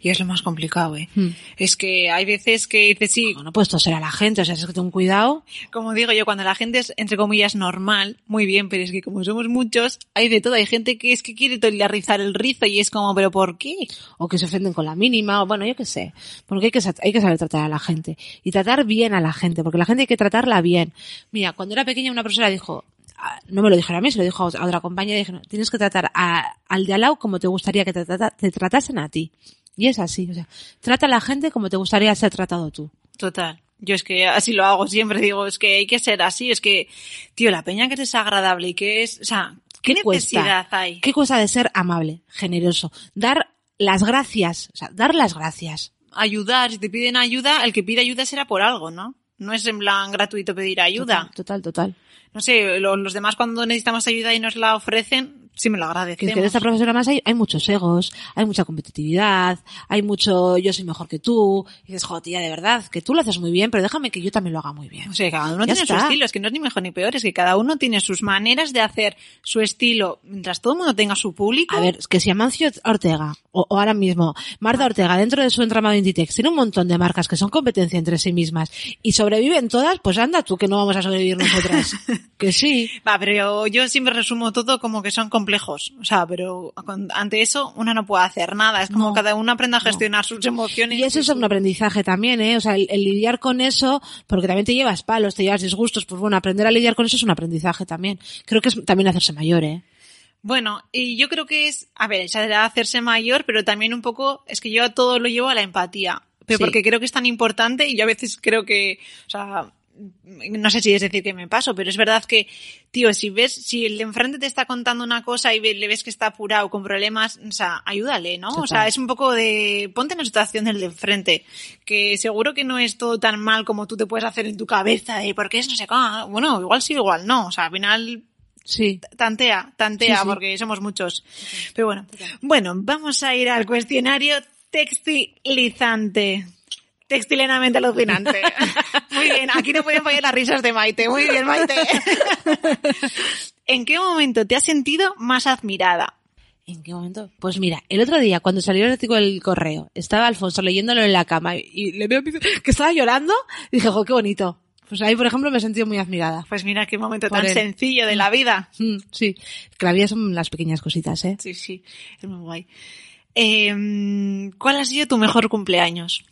Y es lo más complicado, ¿eh? Hmm. Es que hay veces que dices, sí, No puedes toser a la gente, o sea, es que ten cuidado. como digo yo, cuando la gente es, entre comillas, normal, muy bien, pero es que como somos muchos, hay de todo. Hay gente que es que quiere rizar el rizo y es como, ¿pero por qué? o que se ofenden con la mínima, o bueno, yo qué sé, porque hay que, hay que saber tratar a la gente y tratar bien a la gente, porque la gente hay que tratarla bien. Mira, cuando era pequeña una profesora dijo, no me lo dijeron a mí, se lo dijo a otra, a otra compañera, dije, no, tienes que tratar a- al de al lado como te gustaría que te, trata- te tratasen a ti. Y es así, o sea, trata a la gente como te gustaría ser tratado tú. Total. Yo es que así lo hago siempre, digo, es que hay que ser así, es que, tío, la peña que es desagradable y que es, o sea, ¿qué, necesidad cuesta? hay? ¿Qué cuesta de ser amable, generoso? Dar las gracias, o sea, dar las gracias. Ayudar, si te piden ayuda, el que pide ayuda será por algo, ¿no? No es en plan gratuito pedir ayuda. Total, total, total. No sé, lo- los demás cuando necesitamos ayuda y nos la ofrecen, sí me lo agradecemos. es que de esta profesora más hay, hay muchos egos, hay mucha competitividad, hay mucho yo soy mejor que tú, y dices, joder, tía, de verdad, que tú lo haces muy bien, pero déjame que yo también lo haga muy bien. O sea, cada uno Ya tiene su está. estilo, es que no es ni mejor ni peor, es que cada uno tiene sus maneras de hacer su estilo, mientras todo el mundo tenga su público. A ver, es que si Amancio Ortega, o, o ahora mismo, Marta Ortega, dentro de su entramado Inditex, tiene un montón de marcas que son competencia entre sí mismas, y sobreviven todas, pues anda tú que no vamos a sobrevivir nosotras. que sí. Va, pero yo, siempre resumo todo como que son complejos. O sea, pero ante eso uno no puede hacer nada. Es como No. cada uno aprenda a gestionar sus emociones. Y eso es un aprendizaje también, ¿eh? O sea, el, el lidiar con eso, porque también te llevas palos, te llevas disgustos, pues bueno, aprender a lidiar con eso es un aprendizaje también. Creo que es también hacerse mayor, ¿eh? Bueno, y yo creo que es, a ver, esa era hacerse mayor, pero también un poco, es que yo todo lo llevo a la empatía. Pero Sí. porque creo que es tan importante y yo a veces creo que, o sea, no sé si es decir que me paso, pero es verdad que, tío, si ves, si el de enfrente te está contando una cosa y le ves que está apurado con problemas, o sea, ayúdale, ¿no? O sea, es un poco de, ponte en la situación del de enfrente, que seguro que no es todo tan mal como tú te puedes hacer en tu cabeza de, ¿por qué es no sé qué? Bueno, igual sí, igual no, o sea, al final Sí. tantea, tantea, Sí, sí. porque somos muchos. Pero bueno, bueno, vamos a ir al cuestionario textilizante. Textilenamente alucinante. Muy bien, aquí no pueden fallar las risas de Maite. Muy bien, Maite. ¿En qué momento te has sentido más admirada? ¿En qué momento? Pues mira, el otro día, cuando salió el artículo del correo, estaba Alfonso leyéndolo en la cama y, y le veo que estaba llorando y dije, jo, qué bonito. Pues ahí, por ejemplo, me he sentido muy admirada. Pues mira qué momento Por tan él. sencillo de la vida. Mm, sí, que la vida son las pequeñas cositas, ¿eh? Sí, sí, es muy guay. Eh, ¿Cuál ha sido tu mejor cumpleaños?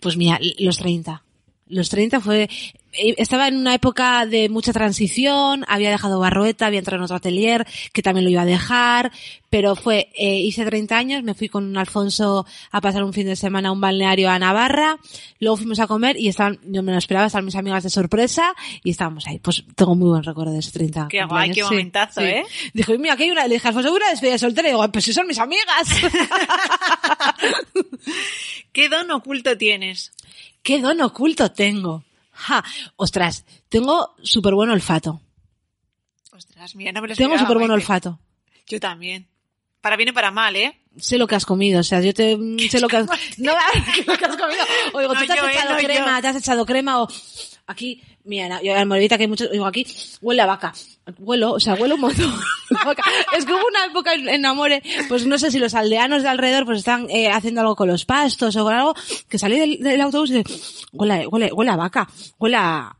Pues mira, los 30. Los 30 fue, eh, estaba en una época de mucha transición, había dejado Barroeta, había entrado en otro atelier, que también lo iba a dejar, pero fue, eh, hice 30 años, me fui con Alfonso a pasar un fin de semana a un balneario a Navarra, luego fuimos a comer y estaban, yo me lo esperaba, estaban mis amigas de sorpresa y estábamos ahí. Pues tengo muy buen recuerdo de ese 30. Qué guay, qué sí, momentazo, sí. ¿eh? Dijo, mira, aquí hay una, le dije, Alfonso, una despedida de soltera y digo, pues si son mis amigas. ¿Qué don oculto tienes? ¿Qué don oculto tengo? Ja, ostras, tengo súper buen olfato. Ostras, mira, no me lo Tengo súper buen olfato. Yo también. Para bien y para mal, ¿eh? Sé lo que has comido, o sea, yo te sé lo que has, no, ¿qué lo que has comido. Oigo, No tú te has yo, eh, echado no crema, yo. te has echado crema o aquí, mira, yo en Morevita que hay muchos, digo, aquí huele a vaca. Huelo, o sea, huelo un montón. es que hubo una época en, Amore, pues no sé si los aldeanos de alrededor pues están eh, haciendo algo con los pastos o con algo, que salí del, del autobús y dije, huele, huele, huele a vaca, huele a,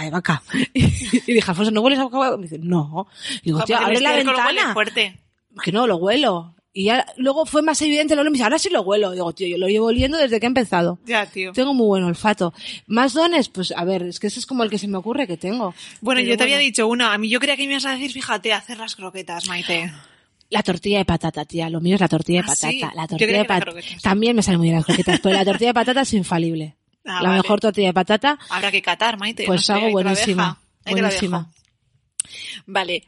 de vaca. Y, dije, Alfonso, ¿no hueles a vaca? Me dice, no. Y digo, Joder, tío, abre la ventana. fuerte. que no, lo huelo. Y ya, luego fue más evidente lo mismo. Ahora sí lo huelo. Digo, tío, yo lo llevo oliendo desde que he empezado. Ya, tío. Tengo muy buen olfato. ¿Más dones? Pues a ver, es que ese es como el que se me ocurre que tengo. Bueno, Pero yo te había dicho una. A mí yo creía que me ibas a decir, fíjate, hacer las croquetas, Maite. La tortilla de patata, tía. Lo mío es la tortilla de Ah, patata. sí. La tortilla de patata. También me salen muy bien las croquetas, pero la tortilla de patata es infalible. Ah, la vale. mejor tortilla de patata. Habrá que catar, Maite. Pues no sé, la buenísima, buenísima. Vale.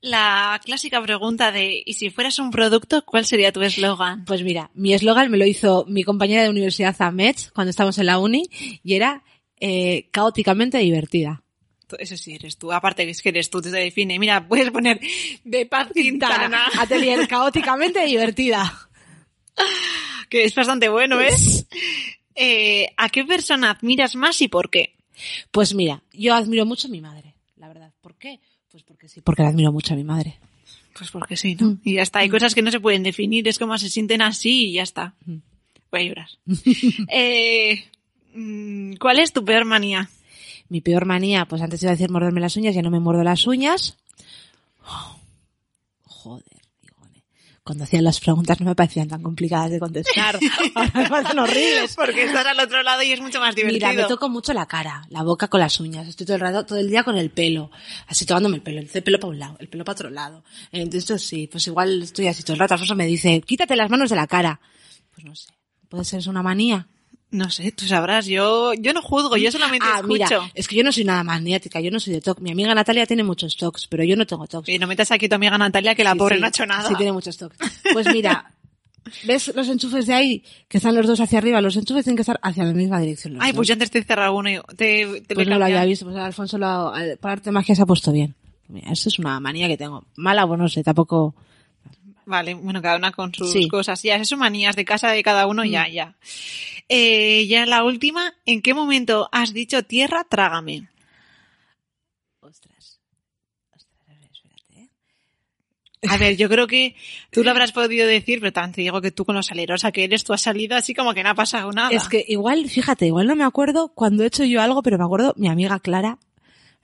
La clásica pregunta de, ¿y si fueras un producto, cuál sería tu eslogan? Pues mira, mi eslogan me lo hizo mi compañera de universidad Ahmed cuando estábamos en la uni y era eh, caóticamente divertida. Eso sí eres tú. Aparte que es que eres tú, te define. Mira, puedes poner de Paz Quintana, Atelier caóticamente divertida. que es bastante bueno, ¿ves? Eh, ¿A qué persona admiras más y por qué? Pues mira, yo admiro mucho a mi madre, la verdad. ¿Por qué? Pues porque sí, porque la admiro mucho a mi madre. Pues porque sí, ¿no? Y ya está. Hay cosas que no se pueden definir. Es como se sienten así y ya está. Mm. Voy a llorar. eh, mm, ¿Cuál es tu peor manía? Mi peor manía, pues antes iba a decir morderme las uñas, ya no me muerdo las uñas. Oh. Cuando hacían las preguntas no me parecían tan complicadas de contestar. Ahora me parecen horribles. Porque estás al otro lado y es mucho más divertido. Mira, me toco mucho la cara, la boca con las uñas. Estoy todo el rato, todo el día con el pelo. Así tocándome el pelo. El pelo para un lado, el pelo para otro lado. Entonces sí, pues igual estoy así todo el rato. Alfonso me dice, quítate las manos de la cara. Pues no sé. ¿Puede ser eso una manía? No sé, tú sabrás. Yo, yo no juzgo, yo solamente Ah, escucho. mira, es que yo no soy nada maniática, yo no soy de TOC. Mi amiga Natalia tiene muchos TOCs, pero yo no tengo TOCs. Y no metas aquí a tu amiga Natalia que la Sí, pobre sí, no ha hecho nada. Sí, tiene muchos TOCs. Pues mira, ¿ves los enchufes de ahí? Que están los dos hacia arriba. Los enchufes tienen que estar hacia la misma dirección. Ay, dos. pues ya antes te he cerrado uno y te, te Pues no lo había visto, pues Alfonso lo, para arte magia se ha puesto bien. Mira, eso es una manía que tengo. Mala, pues no sé, tampoco. Vale, bueno, cada una con sus Sí. cosas. Ya, eso manías de casa de cada uno, ya, ya. Eh, ya la última, ¿en qué momento has dicho tierra, trágame? Ostras. Ostras, a ver, espérate. ¿eh? A ver, yo creo que tú lo habrás podido decir, pero también te digo que tú con lo salerosa que eres, tú has salido así como que no ha pasado nada. Es que igual, fíjate, igual no me acuerdo cuando he hecho yo algo, pero me acuerdo mi amiga Clara.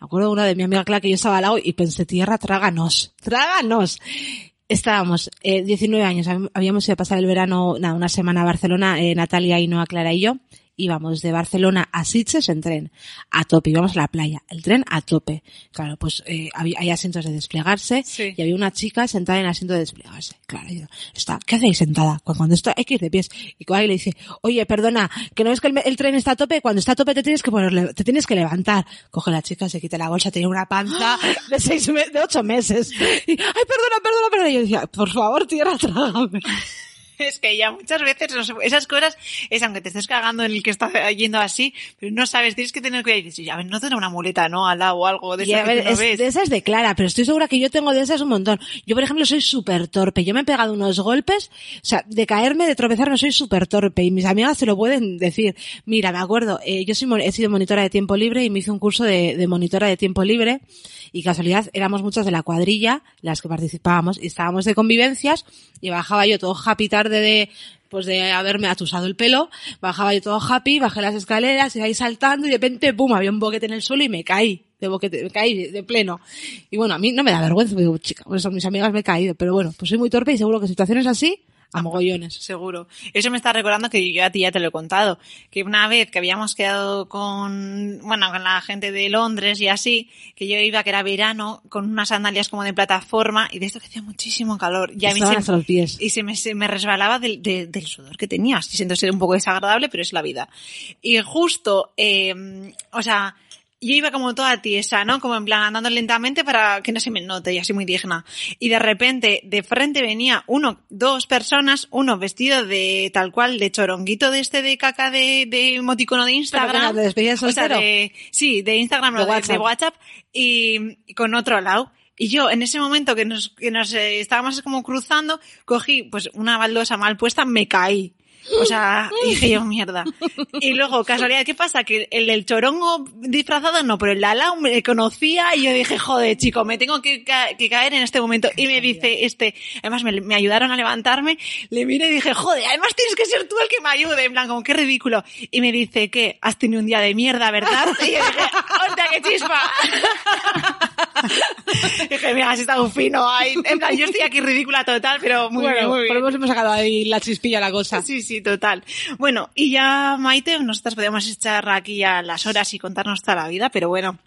Me acuerdo una de mi amiga Clara que yo estaba al lado y pensé, tierra, tráganos. Tráganos. Estábamos, eh, 19 años, hab- habíamos ido a pasar el verano, nada, una semana a Barcelona, eh, Natalia, Ainhoa, Clara y yo. Íbamos de Barcelona a Sitges en tren, a tope, íbamos a la playa, el tren a tope. Claro, pues eh, había, hay asientos de desplegarse Sí. y había una chica sentada en el asiento de desplegarse. Claro, yo, está, ¿qué hacéis sentada? Cuando, cuando está, hay que ir de pies. Y y le dice, oye, perdona, que no ves que el, tren está a tope, cuando está a tope te tienes que ponerle, te tienes que levantar. Coge la chica, se quita la bolsa, tenía una panza de seis de ocho meses. Y, ay, perdona, perdona, perdona. Y yo decía, por favor, tierra, trágame. Es que ya muchas veces esas cosas es aunque te estés cagando en el que está yendo así, pero no sabes, tienes que tener cuidado y dices, ya ves, no tendrá una muleta, ¿no? Al lado o algo de a ver, tú no de esas de Clara, pero estoy segura que yo tengo de esas un montón. Yo, por ejemplo, soy súper torpe. Yo me he pegado unos golpes, o sea, de caerme, de tropezar, no soy súper torpe. Y mis amigas se lo pueden decir. Mira, me acuerdo, eh, yo soy, he sido monitora de tiempo libre y me hice un curso de, de monitora de tiempo libre. Y casualidad, éramos muchas de la cuadrilla, las que participábamos, y estábamos de convivencias, y bajaba yo todo happy tarde de, pues de haberme atusado el pelo, bajaba yo todo happy, bajé las escaleras, y ahí saltando, y de repente, pum, había un boquete en el suelo y me caí, de boquete, me caí de, pleno. Y bueno, a mí no me da vergüenza, digo, chica, pues son mis amigas me he caído, pero bueno, pues soy muy torpe y seguro que situaciones así, a mogollones. Seguro. Eso me está recordando que yo a ti ya te lo he contado. Que una vez que habíamos quedado con, bueno, con la gente de Londres y así, que yo iba, que era verano, con unas sandalias como de plataforma y de esto que hacía muchísimo calor. Y a mí se, hasta los pies. y se me, se me resbalaba del, de- del sudor que tenía. Siento ser un poco desagradable, pero es la vida. Y justo, eh, o sea, yo iba como toda tiesa, ¿no? Como en plan andando lentamente para que no se me note y así muy digna. Y de repente, de frente venía uno, dos personas, uno vestido de tal cual, de choronguito de este de caca de, de emoticono de Pero que Instagram. de despedida de O sea, soltero. de, sí, de Instagram, De no, WhatsApp. de WhatsApp y, y con otro lado. Y yo, en ese momento que nos, que nos eh, estábamos como cruzando, cogí pues una baldosa mal puesta, me caí. O sea, dije yo, mierda. Y luego, casualidad, ¿qué pasa? Que el del chorongo disfrazado no, pero el de al lado me conocía y yo dije, joder, chico, me tengo que, ca- que caer en este momento. Y me dice este, además me, me ayudaron a levantarme, le miré y dije, joder, además tienes que ser tú el que me ayude, en plan, como qué ridículo. Y me dice, ¿qué? Has tenido un día de mierda, ¿verdad? Y yo dije, ¡hostia, qué chispa! Dije, mira, está un fino ahí. En plan, yo estoy aquí ridícula total, pero muy bueno, bien, muy bien. por lo menos hemos sacado ahí la chispilla la cosa. Sí, sí, total. Bueno, y ya, Maite, nosotras podemos echar aquí ya las horas y contarnos toda la vida, pero bueno.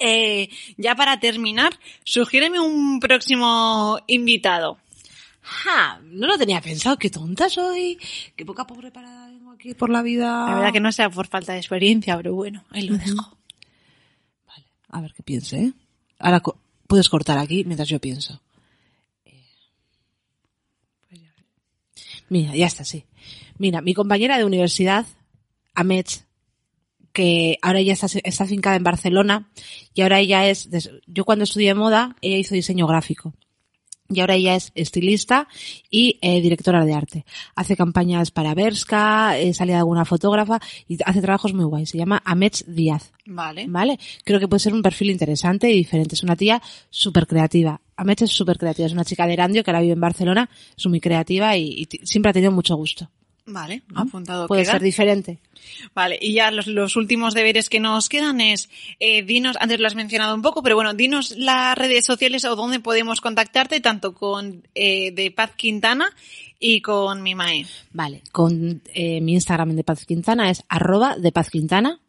Eh, ya para terminar, sugiéreme un próximo invitado. Ja, no lo tenía pensado, qué tonta soy, qué poca pobre parada vengo aquí por la vida. La verdad que no sea por falta de experiencia, pero bueno, ahí lo dejo. Vale, a ver qué piense, ¿eh? Ahora co- puedes cortar aquí mientras yo pienso. Eh, Mira, ya está, sí. Mira, mi compañera de universidad, Amet, que ahora ella está, está afincada en Barcelona y ahora ella es, yo cuando estudié moda, ella hizo diseño gráfico. Y ahora ella es estilista y eh, directora de arte. Hace campañas para Berska, eh, sale de alguna fotógrafa y hace trabajos muy guays. Se llama Amet Díaz. Vale. ¿Vale? Creo que puede ser un perfil interesante y diferente. Es una tía súper creativa. Amet es súper creativa. Es una chica de Erandio que ahora vive en Barcelona. Es muy creativa y, siempre ha tenido mucho gusto. Vale, apuntado Puede queda. ser diferente. Vale, y ya los, los últimos deberes que nos quedan es, eh, dinos, antes lo has mencionado un poco, pero bueno, dinos las redes sociales o dónde podemos contactarte, tanto con eh, de Paz Quintana y con Mimae. Vale. Con eh, mi Instagram de Paz Quintana es arroba de Paz Quintana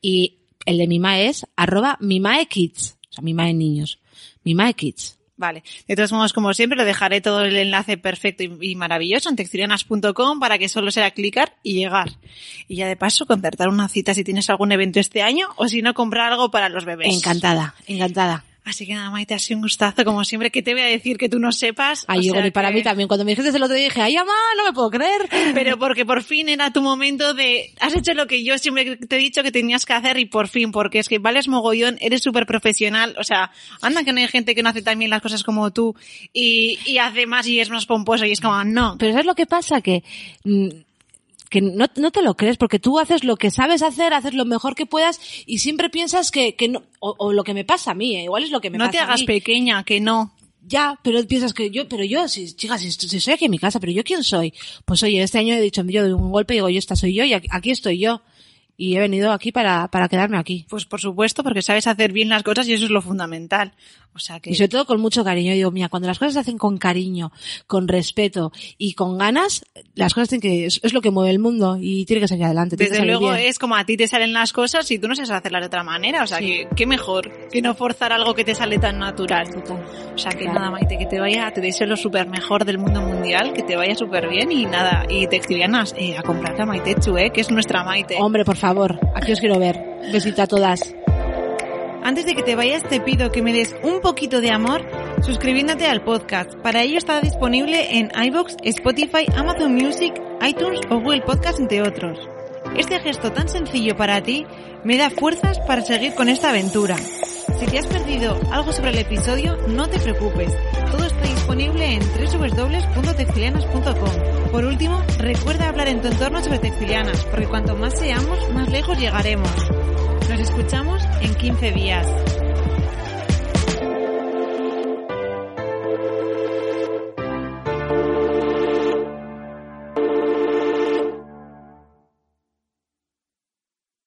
y el de Mimae es arroba Mimae Kids. O sea, Mimae Niños. Mimae Kids. Vale, de todos modos, como siempre, lo dejaré todo el enlace perfecto y, maravilloso en textilianas.com para que solo sea clicar y llegar. Y ya de paso, concertar una cita si tienes algún evento este año o si no, comprar algo para los bebés. Encantada, encantada. Así que nada, Maite, ha sido un gustazo, como siempre, que te voy a decir que tú no sepas. Ay, o Igor, sea y para que- mí también. Cuando me dijiste el otro día dije, ay, mamá, no me puedo creer. Pero porque por fin era tu momento de... Has hecho lo que yo siempre te he dicho que tenías que hacer y por fin, porque es que vales mogollón, eres súper profesional, o sea, anda que no hay gente que no hace tan bien las cosas como tú y, y hace más y es más pomposo y es como, no. Pero ¿sabes lo que pasa? Que, mm, que no, no te lo crees porque tú haces lo que sabes hacer, haces lo mejor que puedas y siempre piensas que, que no, o, o lo que me pasa a mí, ¿eh? igual es lo que me No pasa te a hagas mí. pequeña, que no. Ya, pero piensas que yo, pero yo, si, chicas, si, si soy aquí en mi casa, pero yo quién soy? Pues oye, este año he dicho, yo doy un golpe y digo, yo esta soy yo y aquí, aquí estoy yo. Y he venido aquí para, para quedarme aquí. Pues por supuesto, porque sabes hacer bien las cosas y eso es lo fundamental. O sea que... Y sobre todo con mucho cariño. Yo digo, mira, cuando las cosas se hacen con cariño, con respeto y con ganas, las cosas tienen que, es, es lo que mueve el mundo y tiene que salir adelante. Desde salir luego bien. es como a ti te salen las cosas y tú no sabes hacerlas de otra manera. O sea, Sí. que qué mejor que no forzar algo que te sale tan natural. Total. O sea, que Claro. nada, Maite, que te vaya, te deseo lo súper mejor del mundo mundial, que te vaya súper bien y nada, y textilianas, eh, a comprar la Maite Chu, eh, que es nuestra Maite. Hombre, por favor, aquí os quiero ver. Besito a todas. Antes de que te vayas, te pido que me des un poquito de amor suscribiéndote al podcast. Para ello está disponible en iVoox, Spotify, Amazon Music, iTunes o Google Podcast, entre otros. Este gesto tan sencillo para ti me da fuerzas para seguir con esta aventura. Si te has perdido algo sobre el episodio, no te preocupes. Todo está disponible en www.textilianas.com. Por último, recuerda hablar en tu entorno sobre textilianas, porque cuanto más seamos, más lejos llegaremos. Nos escuchamos en 15 días.